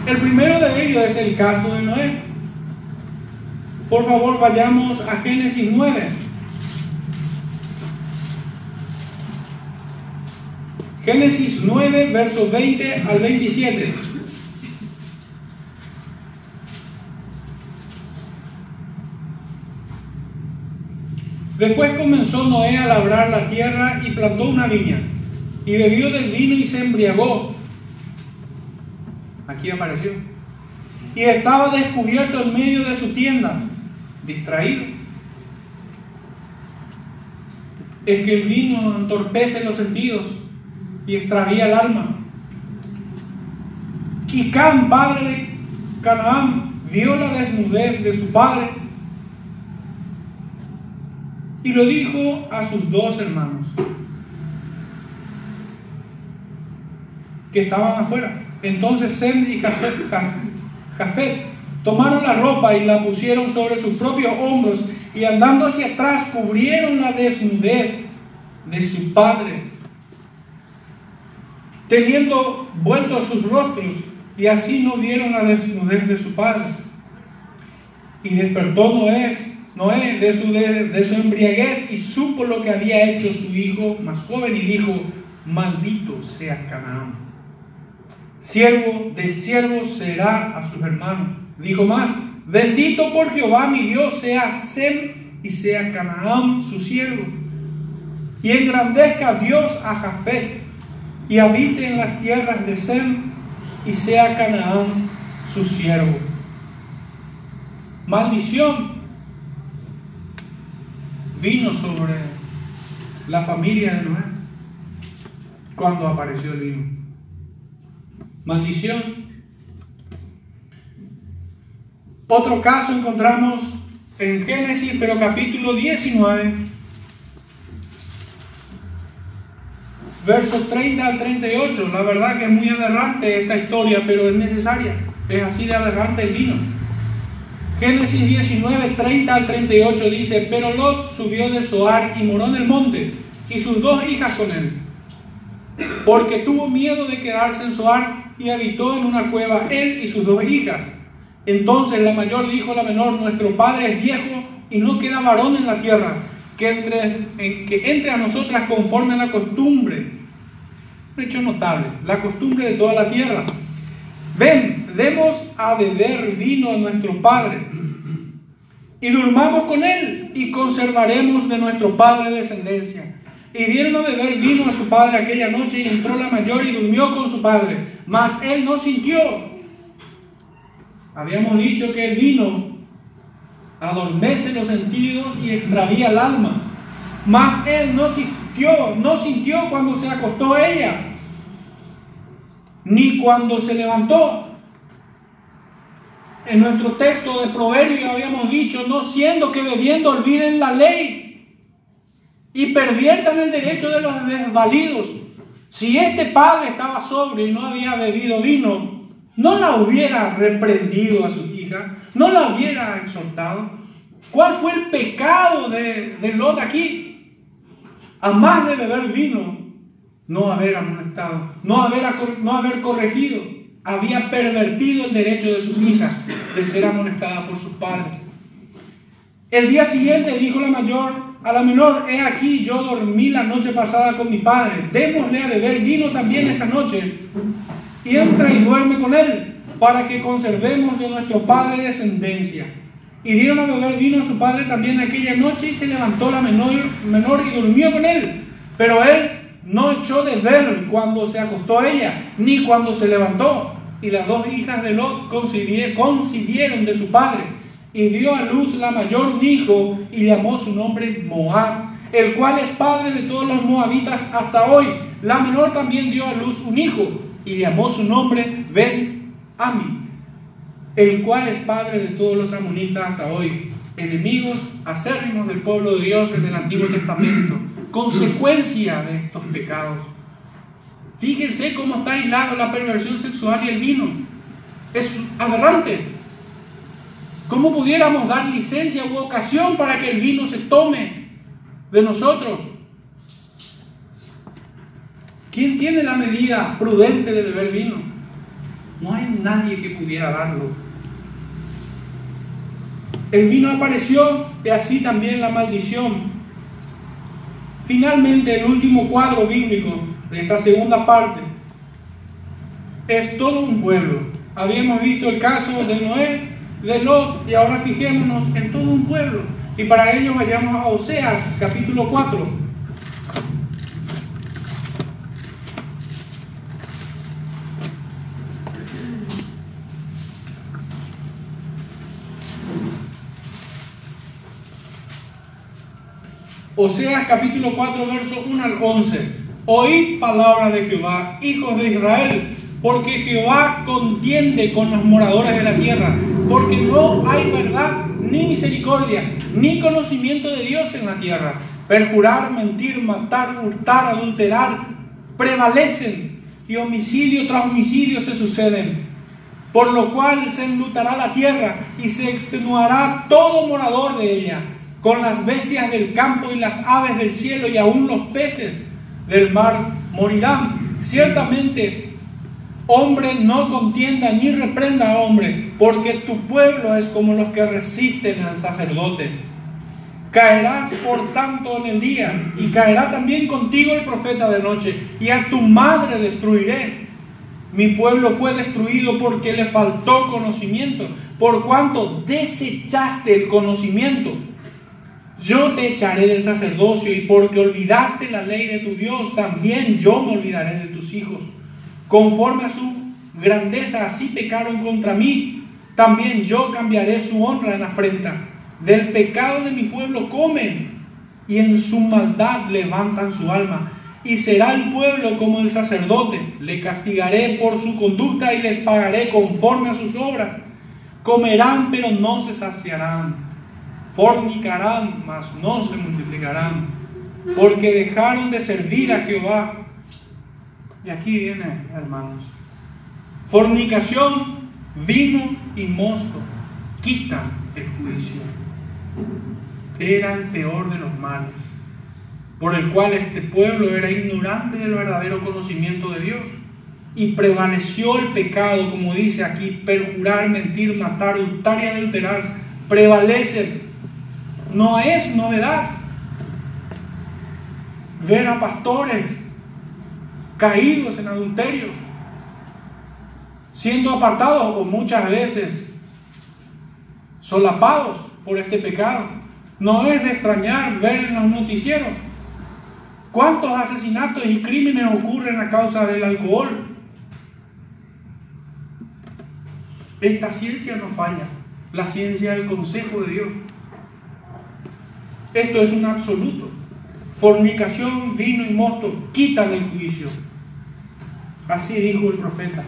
El primero de ellos es el caso de Noé. Por favor, vayamos a Génesis 9. Génesis 9, versos 20 al 27. Después comenzó Noé a labrar la tierra y plantó una viña, y bebió del vino y se embriagó. Aquí apareció. Y estaba descubierto en medio de su tienda, distraído. Es que el vino entorpece los sentidos y extravía el alma. Y Can, padre de Canaán, vio la desnudez de su padre y lo dijo a sus dos hermanos que estaban afuera. Entonces Sem y Jafet, tomaron la ropa y la pusieron sobre sus propios hombros y andando hacia atrás cubrieron la desnudez de su padre teniendo vueltos sus rostros, y así no vieron la desnudez de su padre. Y despertó Noé, Noé de, su, embriaguez y supo lo que había hecho su hijo más joven y dijo, maldito sea Canaán. Siervo de siervos será a sus hermanos. Dijo más, bendito por Jehová mi Dios sea Sem y sea Canaán su siervo. Y engrandezca Dios a Jafet y habite en las tierras de Sem y sea Canaán su siervo. Maldición vino sobre la familia de Noé cuando apareció el vino. Maldición. Otro caso encontramos en Génesis, pero capítulo 19 versos 30 al 38. La verdad que es muy aberrante esta historia, pero es necesaria. Es así de aberrante el vino. Génesis 19, 30 al 38 dice, pero Lot subió de Soar y moró en el monte, y sus dos hijas con él, porque tuvo miedo de quedarse en Soar y habitó en una cueva él y sus dos hijas. Entonces la mayor dijo a la menor, nuestro padre es viejo y no queda varón en la tierra, que entre, que entre a nosotras conforme a la costumbre hecho notable, la costumbre de toda la tierra. Ven, demos a beber vino a nuestro Padre y durmamos con él y conservaremos de nuestro Padre descendencia. Y dieron a beber vino a su padre aquella noche y entró la mayor y durmió con su padre, mas él no sintió. Habíamos dicho que el vino adormece los sentidos y extravía el alma, mas él no sintió, no sintió cuando se acostó ella ni cuando se levantó. En nuestro texto de Proverbio habíamos dicho, no siendo que bebiendo olviden la ley y perviertan el derecho de los desvalidos, Si este padre estaba sobrio y no había bebido vino, no la hubiera reprendido a su hija, no la hubiera exhortado. ¿Cuál fue el pecado de, de Lot aquí? A más de beber vino, no haber amonestado, no haber, no haber corregido, había pervertido el derecho de sus hijas de ser amonestadas por sus padres. El día siguiente dijo la mayor a la menor, he aquí, yo dormí la noche pasada con mi padre, démosle a beber vino también esta noche, y entra y duerme con él, para que conservemos de nuestro padre descendencia. Y dieron a beber vino a su padre también aquella noche, y se levantó la menor, menor y durmió con él. Pero él no echó de ver cuando se acostó ella, ni cuando se levantó. Y las dos hijas de Lot coincidieron de su padre. Y dio a luz la mayor un hijo y llamó su nombre Moab, el cual es padre de todos los moabitas hasta hoy. La menor también dio a luz un hijo y llamó su nombre Ben Ami, el cual es padre de todos los amonitas hasta hoy, enemigos acérrimos del pueblo de Dios en el Antiguo Testamento consecuencia de estos pecados. Fíjense cómo está aislado la perversión sexual y el vino. Es aberrante. ¿Cómo pudiéramos dar licencia u ocasión para que el vino se tome de nosotros? ¿Quién tiene la medida prudente de beber vino? No hay nadie que pudiera darlo. El vino apareció y así también la maldición Finalmente, el último cuadro bíblico de esta segunda parte es todo un pueblo. Habíamos visto el caso de Noé, de Lot, y ahora fijémonos en todo un pueblo. Y para ello vayamos a Oseas, capítulo 4. Oseas capítulo 4, verso 1 al 11. Oíd palabra de Jehová, hijos de Israel, porque Jehová contiende con los moradores de la tierra, porque no hay verdad ni misericordia, ni conocimiento de Dios en la tierra. Perjurar, mentir, matar, hurtar, adulterar, prevalecen y homicidio tras homicidio se suceden. Por lo cual se enlutará la tierra y se extenuará todo morador de ella con las bestias del campo y las aves del cielo y aún los peces del mar morirán. Ciertamente, hombre no contienda ni reprenda a hombre, porque tu pueblo es como los que resisten al sacerdote. Caerás por tanto en el día, y caerá también contigo el profeta de noche, y a tu madre destruiré. Mi pueblo fue destruido porque le faltó conocimiento, por cuanto desechaste el conocimiento yo te echaré del sacerdocio y porque olvidaste la ley de tu Dios, también yo me olvidaré de tus hijos. Conforme a su grandeza, así pecaron contra mí, también yo cambiaré su honra en afrenta. Del pecado de mi pueblo comen y en su maldad levantan su alma. Y será el pueblo como el sacerdote. Le castigaré por su conducta y les pagaré conforme a sus obras. Comerán, pero no se saciarán fornicarán, mas no se multiplicarán, porque dejaron de servir a Jehová. Y aquí viene, hermanos, fornicación, vino y mosto quitan el juicio. Era el peor de los males, por el cual este pueblo era ignorante del verdadero conocimiento de Dios. Y prevaleció el pecado, como dice aquí, perjurar, mentir, matar, hurtar y adulterar. Prevalece no es novedad ver a pastores caídos en adulterios, siendo apartados o muchas veces solapados por este pecado. No es de extrañar ver en los noticieros cuántos asesinatos y crímenes ocurren a causa del alcohol. Esta ciencia no falla, la ciencia del consejo de Dios. Esto es un absoluto. Fornicación, vino y mosto quitan el juicio. Así dijo el profeta,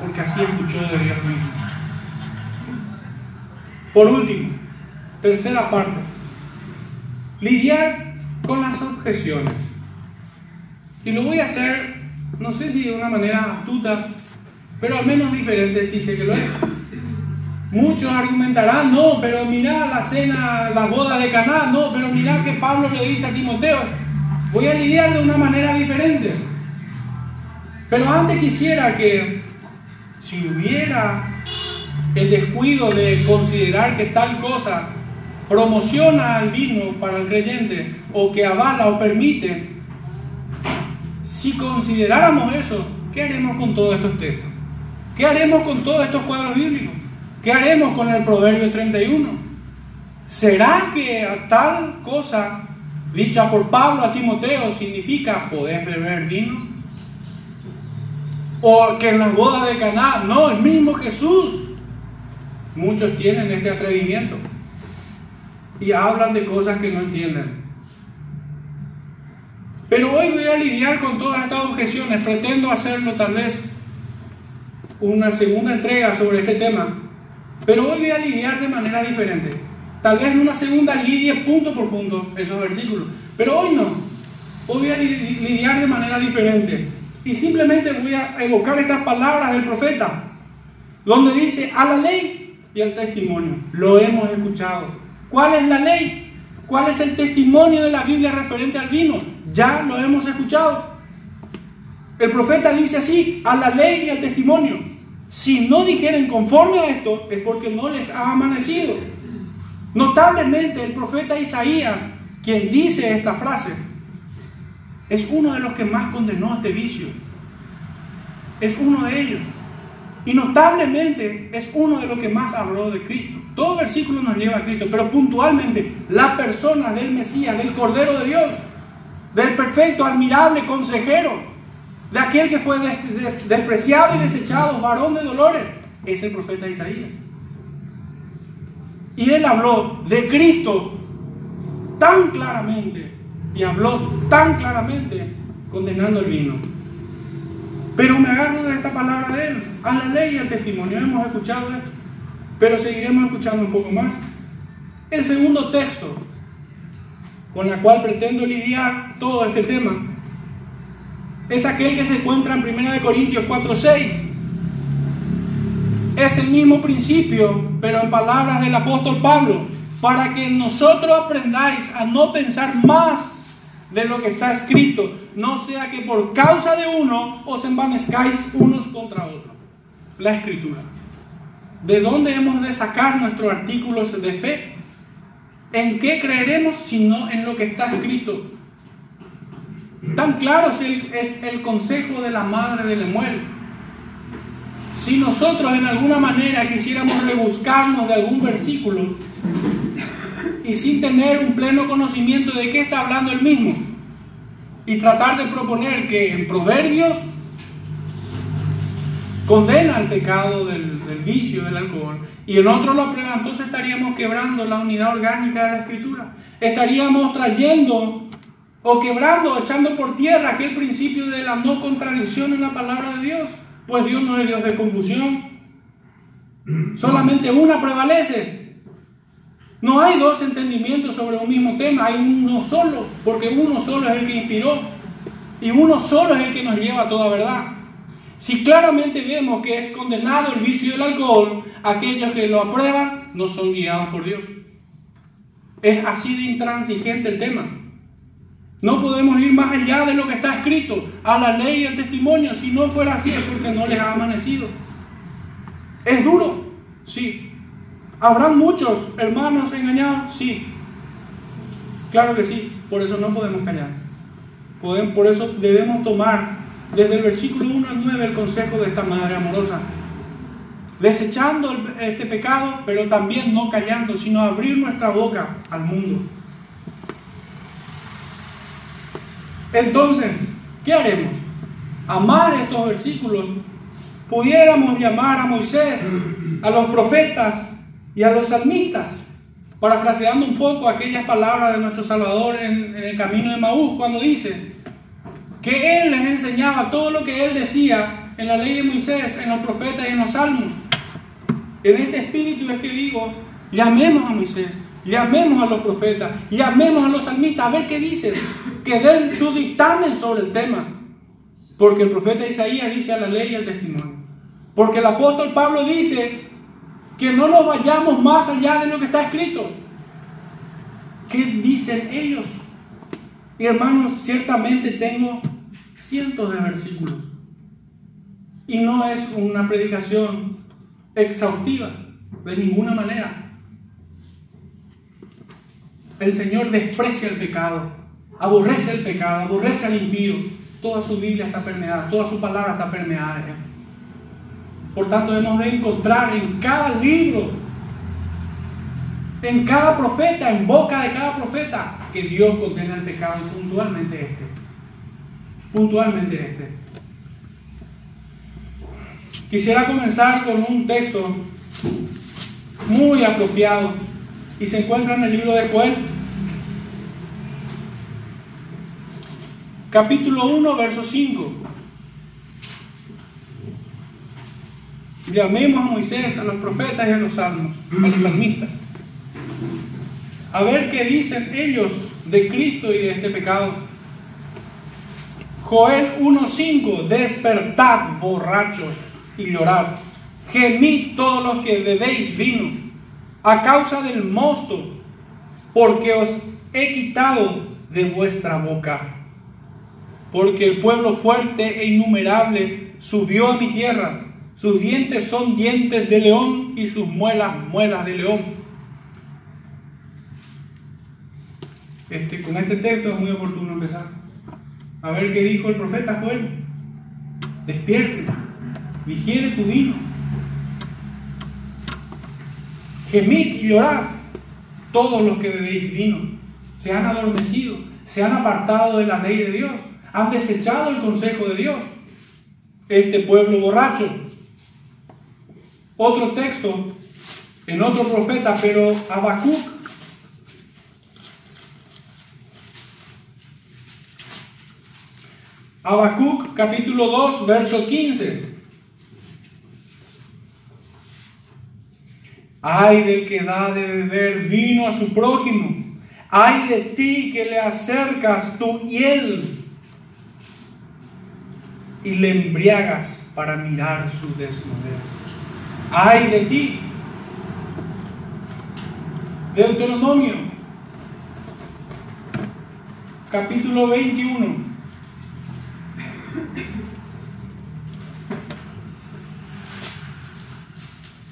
porque así escuchó de Dios mismo. Por último, tercera parte, lidiar con las objeciones. Y lo voy a hacer no sé si de una manera astuta, pero al menos diferente sí sé que lo es. Muchos argumentarán, no, pero mira la cena, la boda de Caná, no, pero mira que Pablo le dice a Timoteo, voy a lidiar de una manera diferente. Pero antes quisiera que si hubiera el descuido de considerar que tal cosa promociona al vino para el creyente o que avala o permite, si consideráramos eso, ¿qué haremos con todos estos textos? ¿Qué haremos con todos estos cuadros bíblicos? ¿Qué haremos con el Proverbio 31? ¿Será que a tal cosa dicha por Pablo a Timoteo significa poder beber vino? O que en las bodas de Caná, no, el mismo Jesús. Muchos tienen este atrevimiento y hablan de cosas que no entienden. Pero hoy voy a lidiar con todas estas objeciones. Pretendo hacerlo tal vez una segunda entrega sobre este tema. Pero hoy voy a lidiar de manera diferente. Tal vez en una segunda lidie punto por punto esos versículos. Pero hoy no. Hoy voy a lidiar de manera diferente. Y simplemente voy a evocar estas palabras del profeta. Donde dice, a la ley y al testimonio. Lo hemos escuchado. ¿Cuál es la ley? ¿Cuál es el testimonio de la Biblia referente al vino? Ya lo hemos escuchado. El profeta dice así, a la ley y al testimonio. Si no dijeren conforme a esto, es porque no les ha amanecido. Notablemente el profeta Isaías, quien dice esta frase, es uno de los que más condenó este vicio. Es uno de ellos. Y notablemente es uno de los que más habló de Cristo. Todo versículo nos lleva a Cristo, pero puntualmente la persona del Mesías, del Cordero de Dios, del perfecto, admirable consejero, de aquel que fue despreciado y desechado, varón de dolores, es el profeta Isaías. Y él habló de Cristo tan claramente y habló tan claramente condenando el vino. Pero me agarro de esta palabra de él, a la ley y al testimonio. Hemos escuchado esto, pero seguiremos escuchando un poco más. El segundo texto con el cual pretendo lidiar todo este tema es aquel que se encuentra en 1 Corintios 4:6. Es el mismo principio, pero en palabras del apóstol Pablo, para que nosotros aprendáis a no pensar más de lo que está escrito, no sea que por causa de uno os envanezcáis unos contra otros. La escritura. ¿De dónde hemos de sacar nuestros artículos de fe? ¿En qué creeremos sino en lo que está escrito? Tan claro es el, consejo de la madre de Lemuel. Si nosotros en alguna manera quisiéramos rebuscarnos de algún versículo y sin tener un pleno conocimiento de qué está hablando el mismo, y tratar de proponer que en Proverbios condena el pecado del, del vicio del alcohol y en otro lo aprueba, entonces estaríamos quebrando la unidad orgánica de la escritura. Estaríamos trayendo o quebrando echando por tierra aquel principio de la no contradicción en la palabra de Dios. Pues Dios no es Dios de confusión. Solamente una prevalece. No hay dos entendimientos sobre un mismo tema, hay uno solo, porque uno solo es el que inspiró y uno solo es el que nos lleva a toda verdad. Si claramente vemos que es condenado el vicio del alcohol, aquellos que lo aprueban no son guiados por Dios. Es así de intransigente el tema. No podemos ir más allá de lo que está escrito, a la ley y al testimonio. Si no fuera así es porque no les ha amanecido. ¿Es duro? Sí. ¿Habrán muchos hermanos engañados? Sí. Claro que sí. Por eso no podemos callar. Por eso debemos tomar desde el versículo 1 al 9 el consejo de esta madre amorosa. Desechando este pecado, pero también no callando, sino abrir nuestra boca al mundo. Entonces, ¿qué haremos? A más de estos versículos, pudiéramos llamar a Moisés, a los profetas y a los salmistas, parafraseando un poco aquellas palabras de nuestro Salvador en, en el camino de Maús, cuando dice que Él les enseñaba todo lo que Él decía en la ley de Moisés, en los profetas y en los salmos. En este espíritu es que digo, llamemos a Moisés, llamemos a los profetas, llamemos a los salmistas, a ver qué dicen, que den su dictamen sobre el tema. Porque el profeta Isaías dice a la ley y al testimonio. Porque el apóstol Pablo dice que no nos vayamos más allá de lo que está escrito. ¿Qué dicen ellos? Y hermanos, ciertamente tengo cientos de versículos. Y no es una predicación exhaustiva, de ninguna manera. El Señor desprecia el pecado, aborrece el pecado, aborrece al impío. Toda su Biblia está permeada, toda su palabra está permeada. Por tanto, debemos de encontrar en cada libro, en cada profeta, en boca de cada profeta, que Dios condena el pecado puntualmente este. Puntualmente este. Quisiera comenzar con un texto muy apropiado y se encuentra en el libro de Joel, capítulo 1, verso 5. Llamemos a Moisés, a los profetas y a los salmos, a los salmistas. A ver qué dicen ellos de Cristo y de este pecado. Joel 1.5, despertad borrachos y llorad, gemid todos los que bebéis vino, a causa del mosto, porque os he quitado de vuestra boca. Porque el pueblo fuerte e innumerable subió a mi tierra, sus dientes son dientes de león y sus muelas muelas de león. Este, con este texto es muy oportuno empezar. A ver qué dijo el profeta Joel. Despierte, vigiere tu vino. Gemid y llorad todos los que bebéis vino. Se han adormecido, se han apartado de la ley de Dios, han desechado el consejo de Dios. Este pueblo borracho. Otro texto en otro profeta, pero Habacuc Habacuc capítulo 2, verso 15. Ay del que da de beber vino a su prójimo. Ay de ti que le acercas tu hiel y le embriagas para mirar su desnudez. Ay de ti. Deuteronomio capítulo 21.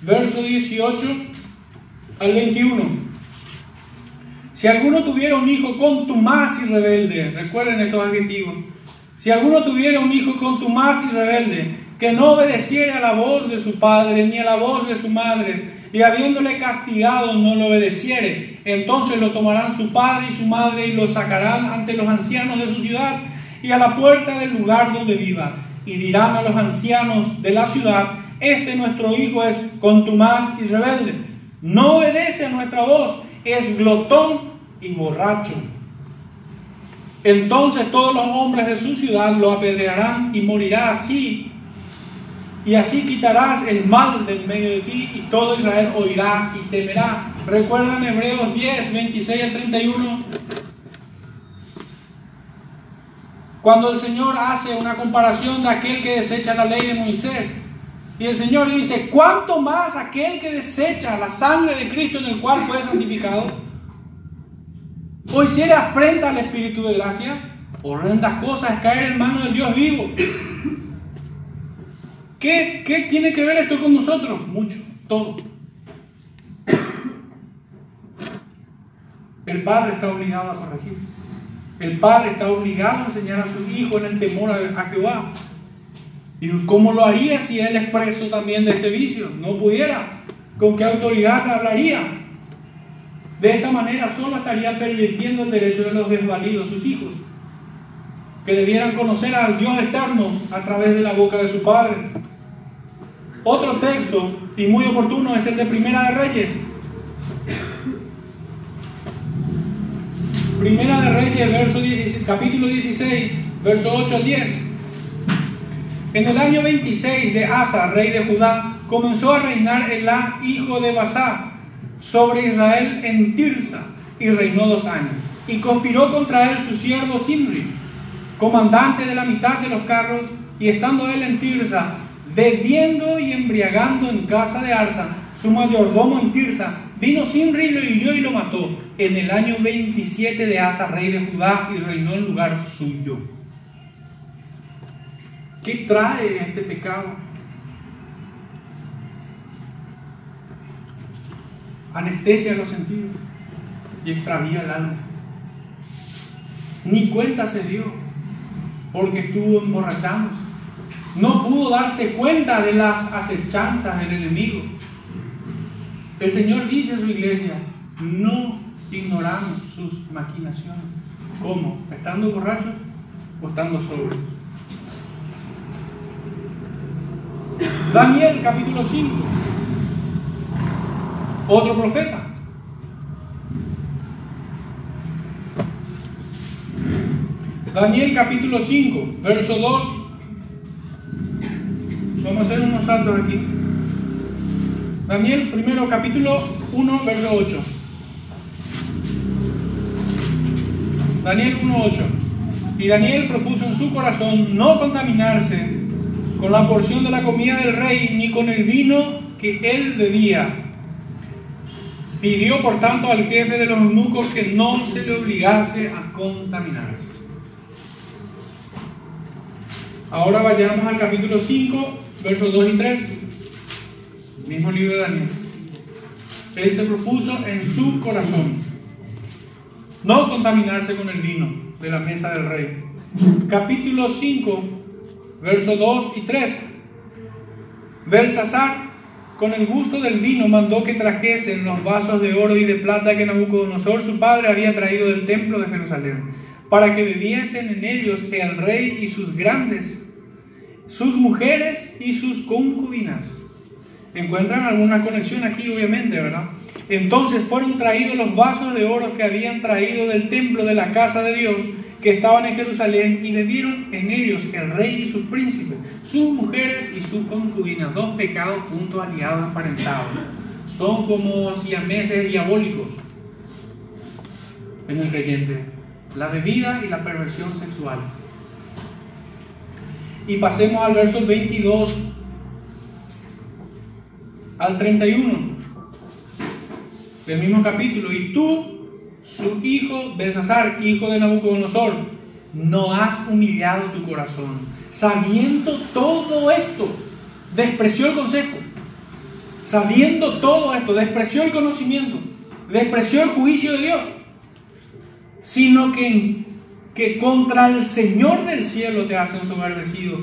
Verso 18 al 21. Si alguno tuviera un hijo contumaz y rebelde, recuerden estos adjetivos, si alguno tuviera un hijo contumaz y rebelde, que no obedeciera a la voz de su padre ni a la voz de su madre, y habiéndole castigado no lo obedeciere, entonces lo tomarán su padre y su madre y lo sacarán ante los ancianos de su ciudad y a la puerta del lugar donde viva, y dirán a los ancianos de la ciudad, este nuestro hijo es contumaz y rebelde, no obedece a nuestra voz, es glotón y borracho. Entonces todos los hombres de su ciudad lo apedrearán y morirá así. Y así quitarás el mal del medio de ti y todo Israel oirá y temerá. ¿Recuerdan Hebreos 10, 26 al 31? Cuando el Señor hace una comparación de aquel que desecha la ley de Moisés y el Señor dice, ¿cuánto más aquel que desecha la sangre de Cristo en el cual fue santificado? O hiciera afrenta al Espíritu de gracia, horrendas cosas caer en manos del Dios vivo. ¿Qué, ¿Qué tiene que ver esto con nosotros? Mucho, todo. El padre está obligado a corregir. El padre está obligado a enseñar a su hijo en el temor a Jehová. ¿Y cómo lo haría si él es preso también de este vicio? No pudiera. ¿Con qué autoridad hablaría? De esta manera solo estaría pervirtiendo el derecho de los desvalidos, sus hijos, que debieran conocer al Dios eterno a través de la boca de su Padre. Otro texto, y muy oportuno, es el de Primera de Reyes. Primera de Reyes, verso 16, capítulo 16, verso 8 al 10. En el año 26 de Asa, rey de Judá, comenzó a reinar Elá, hijo de Basá, sobre Israel en Tirsa, y reinó dos años. Y conspiró contra él su siervo Simri, comandante de la mitad de los carros, y estando él en Tirsa, bebiendo y embriagando en casa de Arsa, su mayordomo en Tirsa, vino y lo hirió y lo mató en el año 27 de Asa, rey de Judá, y reinó en lugar suyo. ¿Qué trae este pecado? Anestesia los sentidos y extravía el alma. Ni cuenta se dio porque estuvo emborrachándose. No pudo darse cuenta de las acechanzas del enemigo. El Señor dice a su iglesia, no ignoramos sus maquinaciones. ¿Cómo? ¿Estando borrachos o estando sobrios? Daniel capítulo 5. Otro profeta. Daniel capítulo 5, verso 2. Vamos a hacer unos saltos aquí. Daniel primero capítulo 1, verso 8. Daniel 1, 8. Y Daniel propuso en su corazón no contaminarse con la porción de la comida del rey ni con el vino que él bebía. Pidió por tanto al jefe de los eunucos que no se le obligase a contaminarse. Ahora vayamos al capítulo 5, versos 2 y 3, mismo libro de Daniel. Él se propuso en su corazón no contaminarse con el vino de la mesa del rey. Capítulo 5, versos 2 y 3. Belsasar, con el gusto del vino, mandó que trajesen los vasos de oro y de plata que Nabucodonosor, su padre, había traído del templo de Jerusalén para que bebiesen en ellos el rey y sus grandes, sus mujeres y sus concubinas. Encuentran alguna conexión aquí, obviamente, ¿verdad? Entonces fueron traídos los vasos de oro que habían traído del templo de la casa de Dios, que estaban en Jerusalén, y bebieron en ellos el rey y sus príncipes, sus mujeres y sus concubinas, dos pecados juntos aliados aparentados. Son como siameses diabólicos en el creyente la bebida y la perversión sexual. Y pasemos al verso 22 al 31 del mismo capítulo. Y tú, su hijo Belsasar, hijo de Nabucodonosor, no has humillado tu corazón. Sabiendo todo esto, despreció el consejo. Sabiendo todo esto, despreció el conocimiento, despreció el juicio de Dios sino que, que contra el Señor del cielo te has ensoberbecido.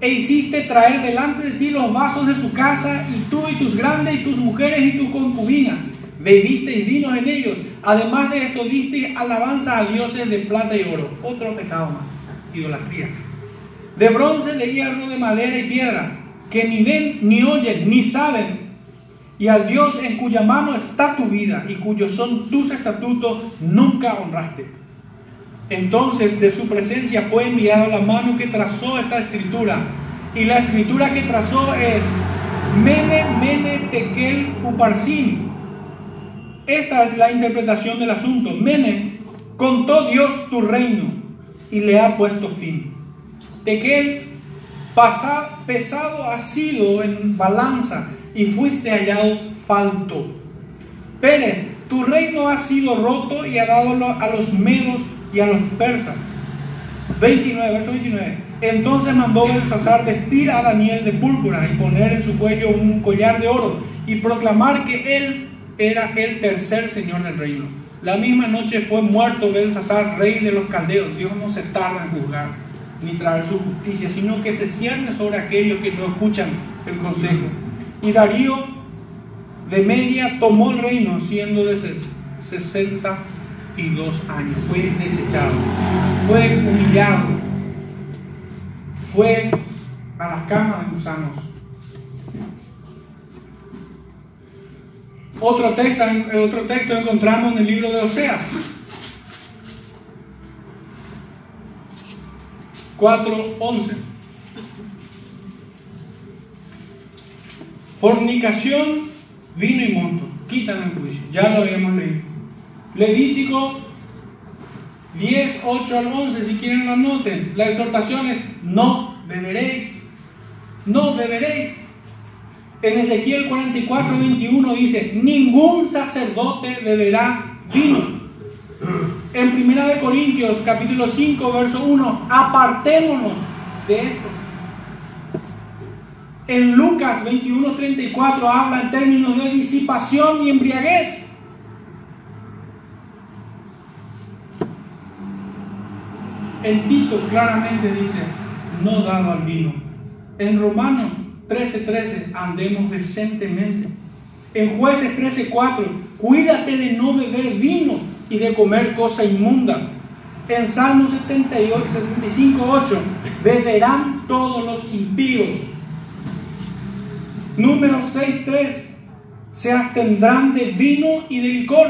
E hiciste traer delante de ti los vasos de su casa, y tú y tus grandes y tus mujeres y tus concubinas. Bebisteis vinos en ellos. Además de esto, diste alabanza a dioses de plata y oro. Otro pecado más, idolatría. De bronce, de hierro, de madera y piedra, que ni ven, ni oyen, ni saben, y al Dios en cuya mano está tu vida y cuyos son tus estatutos, nunca honraste. Entonces de su presencia fue enviada la mano que trazó esta escritura. Y la escritura que trazó es Mene, Mene, Tekel, Uparsin. Esta es la interpretación del asunto. Mene, contó Dios tu reino y le ha puesto fin. Tekel, pesado ha sido en balanza y fuiste hallado falto. Pérez, tu reino ha sido roto y ha dado a los medos y a los persas. 29, verso 29. Entonces mandó Belsasar vestir a Daniel de púrpura y poner en su cuello un collar de oro y proclamar que él era el tercer señor del reino. La misma noche fue muerto Belsasar, rey de los caldeos. Dios no se tarda en juzgar ni traer su justicia, sino que se cierne sobre aquellos que no escuchan el consejo. Y Darío de media tomó el reino siendo de 62 años. Fue desechado, fue humillado, fue a las camas de gusanos. Otro texto, otro texto encontramos en el libro de Oseas. 4.11. Fornicación, vino y monto. Quitan el juicio. Ya lo habíamos leído. Levítico 10, 8 al 11, si quieren lo anoten. La exhortación es, no beberéis, no beberéis. En Ezequiel 44, 21 dice, ningún sacerdote beberá vino. En Primera de Corintios, capítulo 5, verso 1, apartémonos de esto. En Lucas 21, 34 habla en términos de disipación y embriaguez. En Tito claramente dice, no dado al vino. En Romanos 13:13, andemos decentemente. En Jueces 13:4, cuídate de no beber vino y de comer cosa inmunda. En Salmo 78, 75:8, beberán todos los impíos. Número 6:3, se abstendrán de vino y de licor.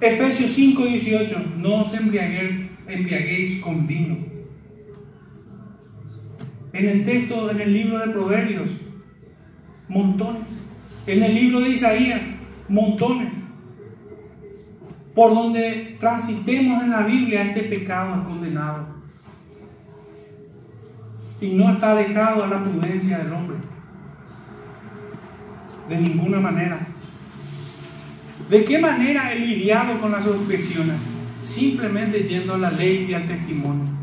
Efesios 5:18, no os embriaguéis con vino. En el texto, en el libro de Proverbios, montones. En el libro de Isaías, montones. Por donde transitemos en la Biblia, este pecado es condenado. Y no está dejado a la prudencia del hombre. De ninguna manera. ¿De qué manera he lidiado con las objeciones? simplemente yendo a la ley y al testimonio.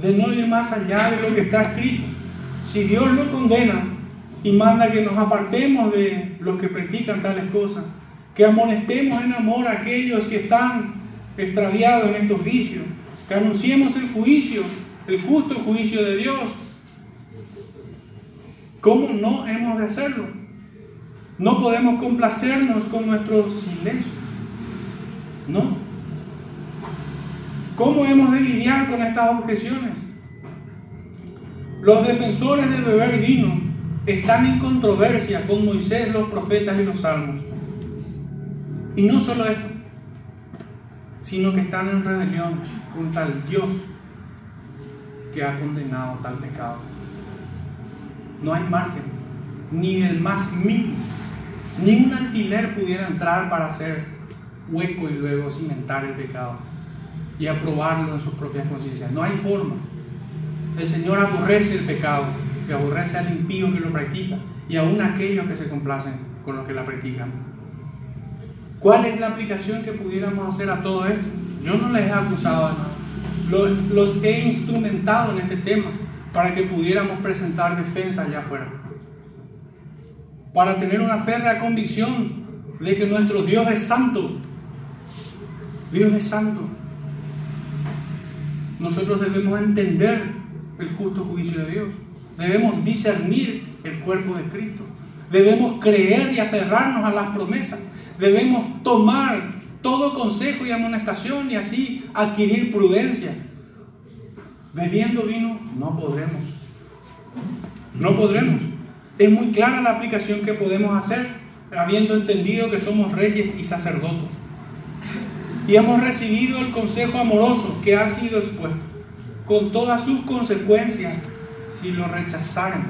De no ir más allá de lo que está escrito. Si Dios lo condena y manda que nos apartemos de los que practican tales cosas, que amonestemos en amor a aquellos que están extraviados en estos vicios, que anunciemos el juicio, el justo juicio de Dios. ¿Cómo no hemos de hacerlo? No podemos complacernos con nuestro silencio. No. ¿Cómo hemos de lidiar con estas objeciones? Los defensores de beber vino están en controversia con Moisés, los profetas y los salmos. Y no solo esto, sino que están en rebelión contra el Dios que ha condenado tal pecado. No hay margen, ni el más mínimo, ni un alfiler pudiera entrar para hacer hueco y luego cimentar el pecado y aprobarlo en sus propias conciencias. No hay forma. El Señor aborrece el pecado y aborrece al impío que lo practica y aún aquellos que se complacen con lo que la practican. ¿Cuál es la aplicación que pudiéramos hacer a todo esto? Yo no les he acusado a nada. Los, los he instrumentado en este tema para que pudiéramos presentar defensa allá afuera. Para tener una férrea convicción de que nuestro Dios es santo. Dios es santo nosotros debemos entender el justo juicio de Dios. Debemos discernir el cuerpo de Cristo. Debemos creer y aferrarnos a las promesas. Debemos tomar todo consejo y amonestación y así adquirir prudencia. Bebiendo vino no podremos. No podremos. Es muy clara la aplicación que podemos hacer habiendo entendido que somos reyes y sacerdotes y hemos recibido el consejo amoroso que ha sido expuesto, con todas sus consecuencias si lo rechazaran.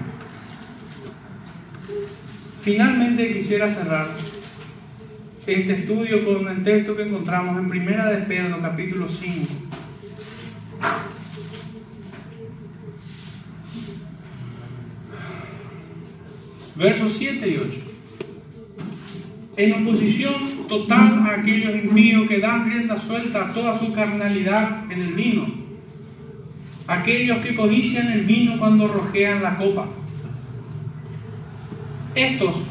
Finalmente quisiera cerrar este estudio con el texto que encontramos en Primera de Pedro, capítulo 5. Versos 7 y 8 en oposición total a aquellos impíos que dan rienda suelta a toda su carnalidad en el vino, aquellos que codician el vino cuando rojean la copa. Estos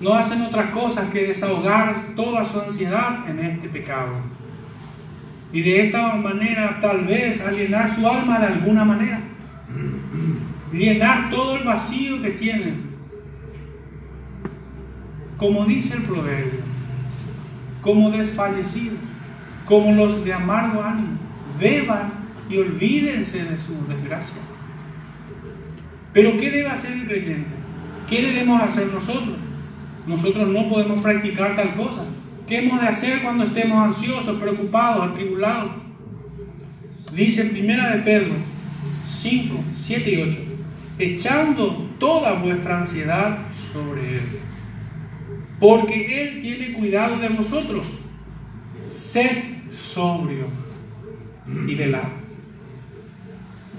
no hacen otra cosa que desahogar toda su ansiedad en este pecado. Y de esta manera tal vez alienar su alma de alguna manera. Llenar todo el vacío que tienen como dice el proverbio, como desfallecidos, como los de amargo ánimo, beban y olvídense de su desgracia. Pero ¿qué debe hacer el creyente? ¿Qué debemos hacer nosotros? Nosotros no podemos practicar tal cosa. ¿Qué hemos de hacer cuando estemos ansiosos, preocupados, atribulados? Dice primera de Pedro 5, 7 y 8, echando toda vuestra ansiedad sobre Él porque Él tiene cuidado de vosotros. Sed sobrio y velado.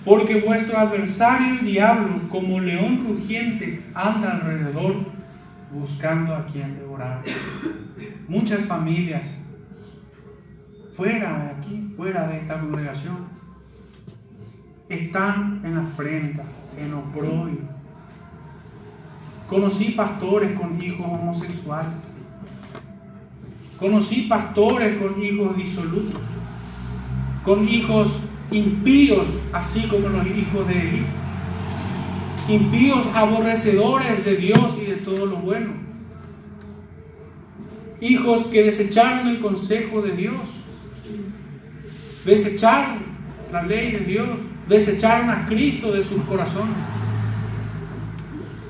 Porque vuestro adversario el diablo, como león rugiente, anda alrededor buscando a quien devorar. Muchas familias fuera de aquí, fuera de esta congregación, están en afrenta, en oprobio. Conocí pastores con hijos homosexuales. Conocí pastores con hijos disolutos, con hijos impíos, así como los hijos de Eli. Impíos aborrecedores de Dios y de todo lo bueno. Hijos que desecharon el consejo de Dios. Desecharon la ley de Dios. Desecharon a Cristo de sus corazones.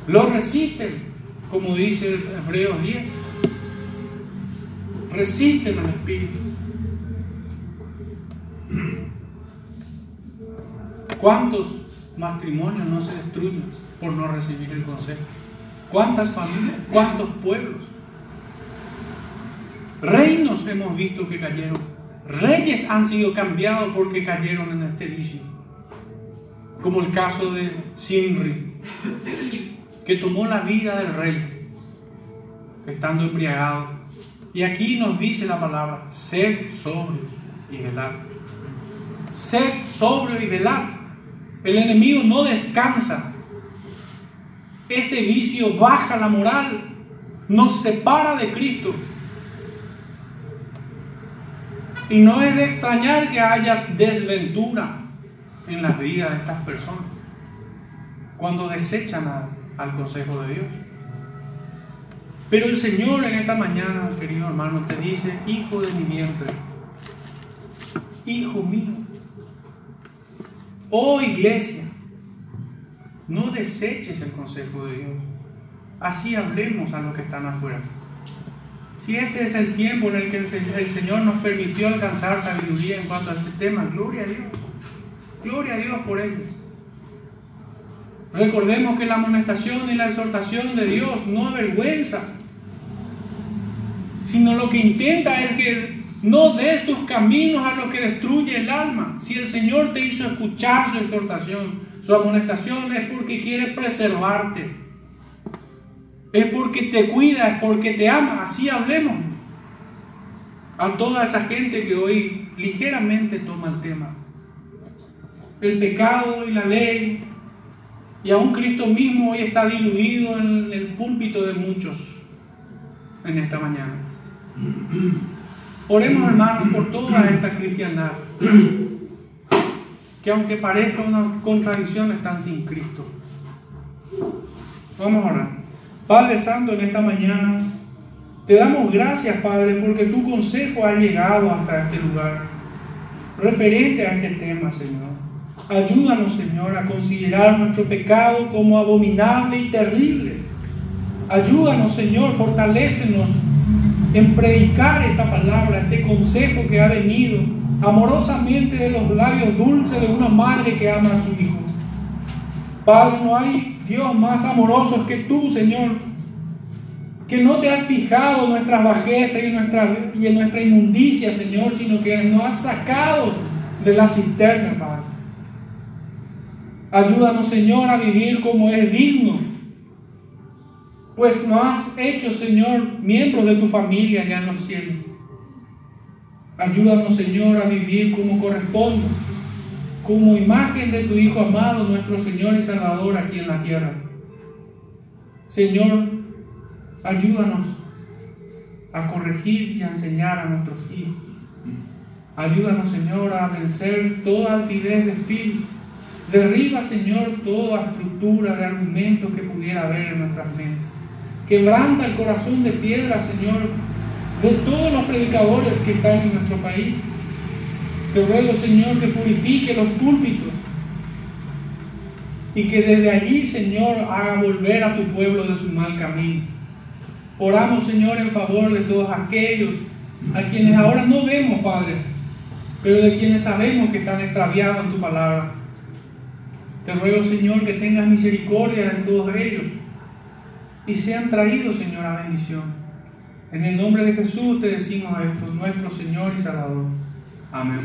Lo resisten, como dice Hebreos 10. Resisten al Espíritu. ¿Cuántos matrimonios no se destruyen por no recibir el consejo? ¿Cuántas familias? ¿Cuántos pueblos? Reinos hemos visto que cayeron. Reyes han sido cambiados porque cayeron en este vicio. Como el caso de Sinri, que tomó la vida del rey, estando embriagado. Y aquí nos dice la palabra, ser sobrios y velar. Ser sobrio y velar. El enemigo no descansa. Este vicio baja la moral, nos separa de Cristo. Y no es de extrañar que haya desventura en la vida de estas personas cuando desechan a, al consejo de Dios. Pero el Señor en esta mañana, querido hermano, te dice, hijo de mi vientre, hijo mío, oh iglesia, no deseches el consejo de Dios. Así hablemos a los que están afuera. Si este es el tiempo en el que el Señor nos permitió alcanzar sabiduría en cuanto a este tema, gloria a Dios. Gloria a Dios por ello. Recordemos que la amonestación y la exhortación de Dios no avergüenza, sino lo que intenta es que no des tus caminos a lo que destruye el alma. Si el Señor te hizo escuchar su exhortación, su amonestación, es porque quiere preservarte. Es porque te cuida, es porque te ama. Así hablemos. A toda esa gente que hoy ligeramente toma el tema. El pecado y la ley. Y aún Cristo mismo hoy está diluido en el púlpito de muchos en esta mañana. Oremos hermanos por toda esta cristiandad, que aunque parezca una contradicción están sin Cristo. Vamos a orar. Padre Santo, en esta mañana te damos gracias, Padre, porque tu consejo ha llegado hasta este lugar, referente a este tema, Señor. Ayúdanos, Señor, a considerar nuestro pecado como abominable y terrible. Ayúdanos, Señor, fortalécenos en predicar esta palabra, este consejo que ha venido amorosamente de los labios dulces de una madre que ama a su hijo. Padre, no hay Dios más amoroso que tú, Señor, que no te has fijado en nuestras bajezas y en nuestra, y en nuestra inmundicia, Señor, sino que nos has sacado de la cisterna, Padre. Ayúdanos, Señor, a vivir como es digno pues nos has hecho, Señor, miembros de tu familia allá en los cielos. Ayúdanos, Señor, a vivir como corresponde, como imagen de tu Hijo amado, nuestro Señor y Salvador aquí en la tierra. Señor, ayúdanos a corregir y a enseñar a nuestros hijos. Ayúdanos, Señor, a vencer toda altivez de espíritu. Derriba, Señor, toda estructura de argumentos que pudiera haber en nuestras mentes. Quebranta el corazón de piedra, Señor, de todos los predicadores que están en nuestro país. Te ruego, Señor, que purifique los púlpitos y que desde allí, Señor, haga volver a tu pueblo de su mal camino. Oramos, Señor, en favor de todos aquellos a quienes ahora no vemos, Padre, pero de quienes sabemos que están extraviados en tu palabra. Te ruego, Señor, que tengas misericordia de todos ellos y sean traídos, Señor, a bendición. En el nombre de Jesús te decimos esto, nuestro Señor y Salvador. Amén.